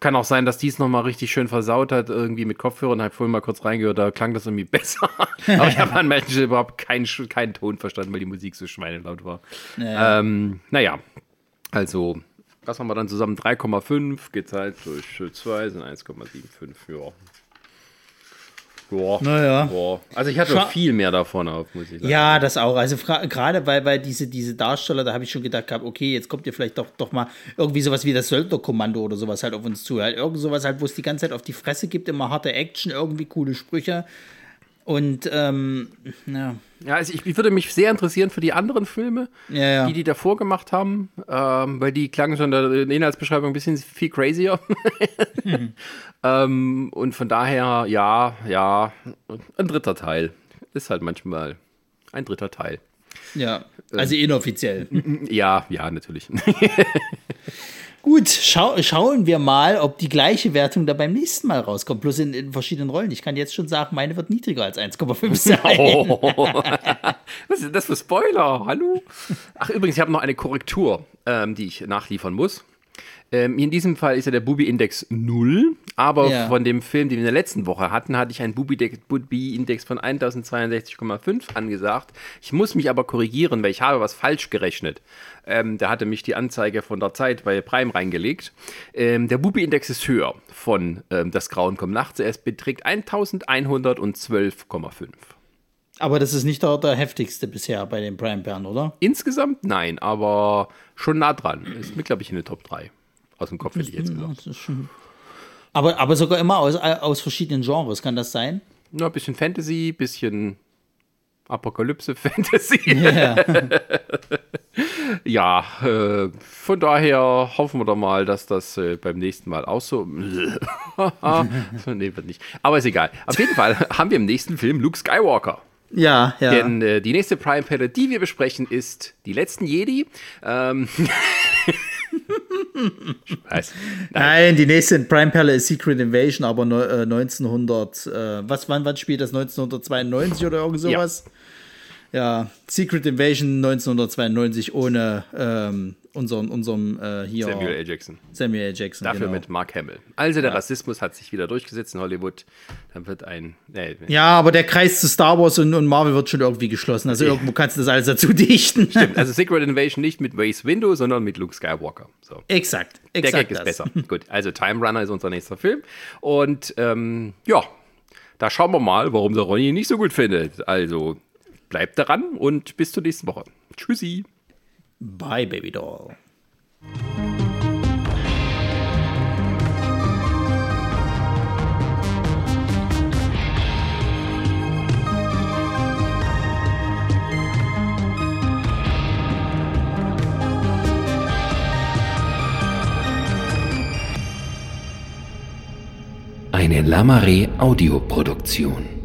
Speaker 1: kann auch sein, dass dies nochmal richtig schön versaut hat, irgendwie mit Kopfhörern. Habe vorhin mal kurz reingehört, da klang das irgendwie besser. Aber ich habe an manchen überhaupt keinen, keinen Ton verstanden, weil die Musik so schweinelaut war. Naja, ähm, naja. also, was haben wir dann zusammen? 3,5 geteilt durch 2 sind 1,75. Ja. Boah, naja. Boah. Also ich hatte Scha viel mehr davon auf, muss ich sagen.
Speaker 2: Ja, das auch. Also gerade weil, weil diese, diese Darsteller, da habe ich schon gedacht gehabt, okay, jetzt kommt ihr vielleicht doch, doch mal irgendwie sowas wie das Söldnerkommando oder sowas halt auf uns zu. Halt irgend sowas halt, wo es die ganze Zeit auf die Fresse gibt, immer harte Action, irgendwie coole Sprüche. Und ähm, ja.
Speaker 1: Ja, also ich, ich, würde mich sehr interessieren für die anderen Filme,
Speaker 2: ja, ja.
Speaker 1: die die davor gemacht haben, ähm, weil die klangen schon in der Inhaltsbeschreibung ein bisschen viel crazier. hm. ähm, und von daher, ja, ja, ein dritter Teil ist halt manchmal ein dritter Teil.
Speaker 2: Ja, also ähm, inoffiziell.
Speaker 1: Ja, ja, natürlich.
Speaker 2: Gut, schau, schauen wir mal, ob die gleiche Wertung da beim nächsten Mal rauskommt, bloß in, in verschiedenen Rollen. Ich kann jetzt schon sagen, meine wird niedriger als 1,5 sein. Oh.
Speaker 1: Was ist das für Spoiler? Hallo? Ach, übrigens, ich habe noch eine Korrektur, ähm, die ich nachliefern muss. Ähm, in diesem Fall ist ja der Bubi-Index 0, aber ja. von dem Film, den wir in der letzten Woche hatten, hatte ich einen Bubi-Index von 1062,5 angesagt. Ich muss mich aber korrigieren, weil ich habe was falsch gerechnet. Ähm, da hatte mich die Anzeige von der Zeit bei Prime reingelegt. Ähm, der Bubi-Index ist höher von ähm, Das Grauen kommt nachts. Es beträgt 1112,5.
Speaker 2: Aber das ist nicht der, der, heftigste bisher bei den Prime-Bären, oder?
Speaker 1: Insgesamt nein, aber schon nah dran. Ist mit, glaube ich, in den Top 3. Aus dem Kopf hätte ich jetzt gesagt.
Speaker 2: Aber, aber sogar immer aus, aus verschiedenen Genres, kann das sein?
Speaker 1: Ja, ein bisschen Fantasy, bisschen Apokalypse-Fantasy. Yeah. ja, äh, von daher hoffen wir doch mal, dass das äh, beim nächsten Mal auch so. nee, wird nicht. Aber ist egal. Auf jeden Fall haben wir im nächsten Film Luke Skywalker.
Speaker 2: Ja, ja.
Speaker 1: Denn äh, die nächste Prime-Pelle, die wir besprechen, ist Die letzten Jedi. Ähm.
Speaker 2: Nein. Nein. die nächste Prime-Perle ist Secret Invasion, aber ne, äh, 1900, äh, was, wann, wann spielt das? 1992 oder irgend sowas? Ja. Ja, Secret Invasion 1992 ohne ähm, unseren, unserem äh, hier.
Speaker 1: Samuel L. Jackson.
Speaker 2: Samuel L. Jackson.
Speaker 1: Dafür genau. mit Mark Hamill. Also der ja. Rassismus hat sich wieder durchgesetzt in Hollywood. Dann wird ein.
Speaker 2: Äh, ja, aber der Kreis zu Star Wars und, und, Marvel wird schon irgendwie geschlossen. Also irgendwo kannst du das alles dazu dichten.
Speaker 1: Stimmt. Also Secret Invasion nicht mit Mace Window, sondern mit Luke Skywalker. So.
Speaker 2: Exakt.
Speaker 1: exakt der Gag das. ist besser. Gut. Also Time Runner ist unser nächster Film. Und ähm, ja, da schauen wir mal, warum der Ronny nicht so gut findet. Also bleibt daran und bis zur nächsten Woche. Tschüssi.
Speaker 2: Bye, Baby Doll.
Speaker 10: Eine Lamare Audioproduktion.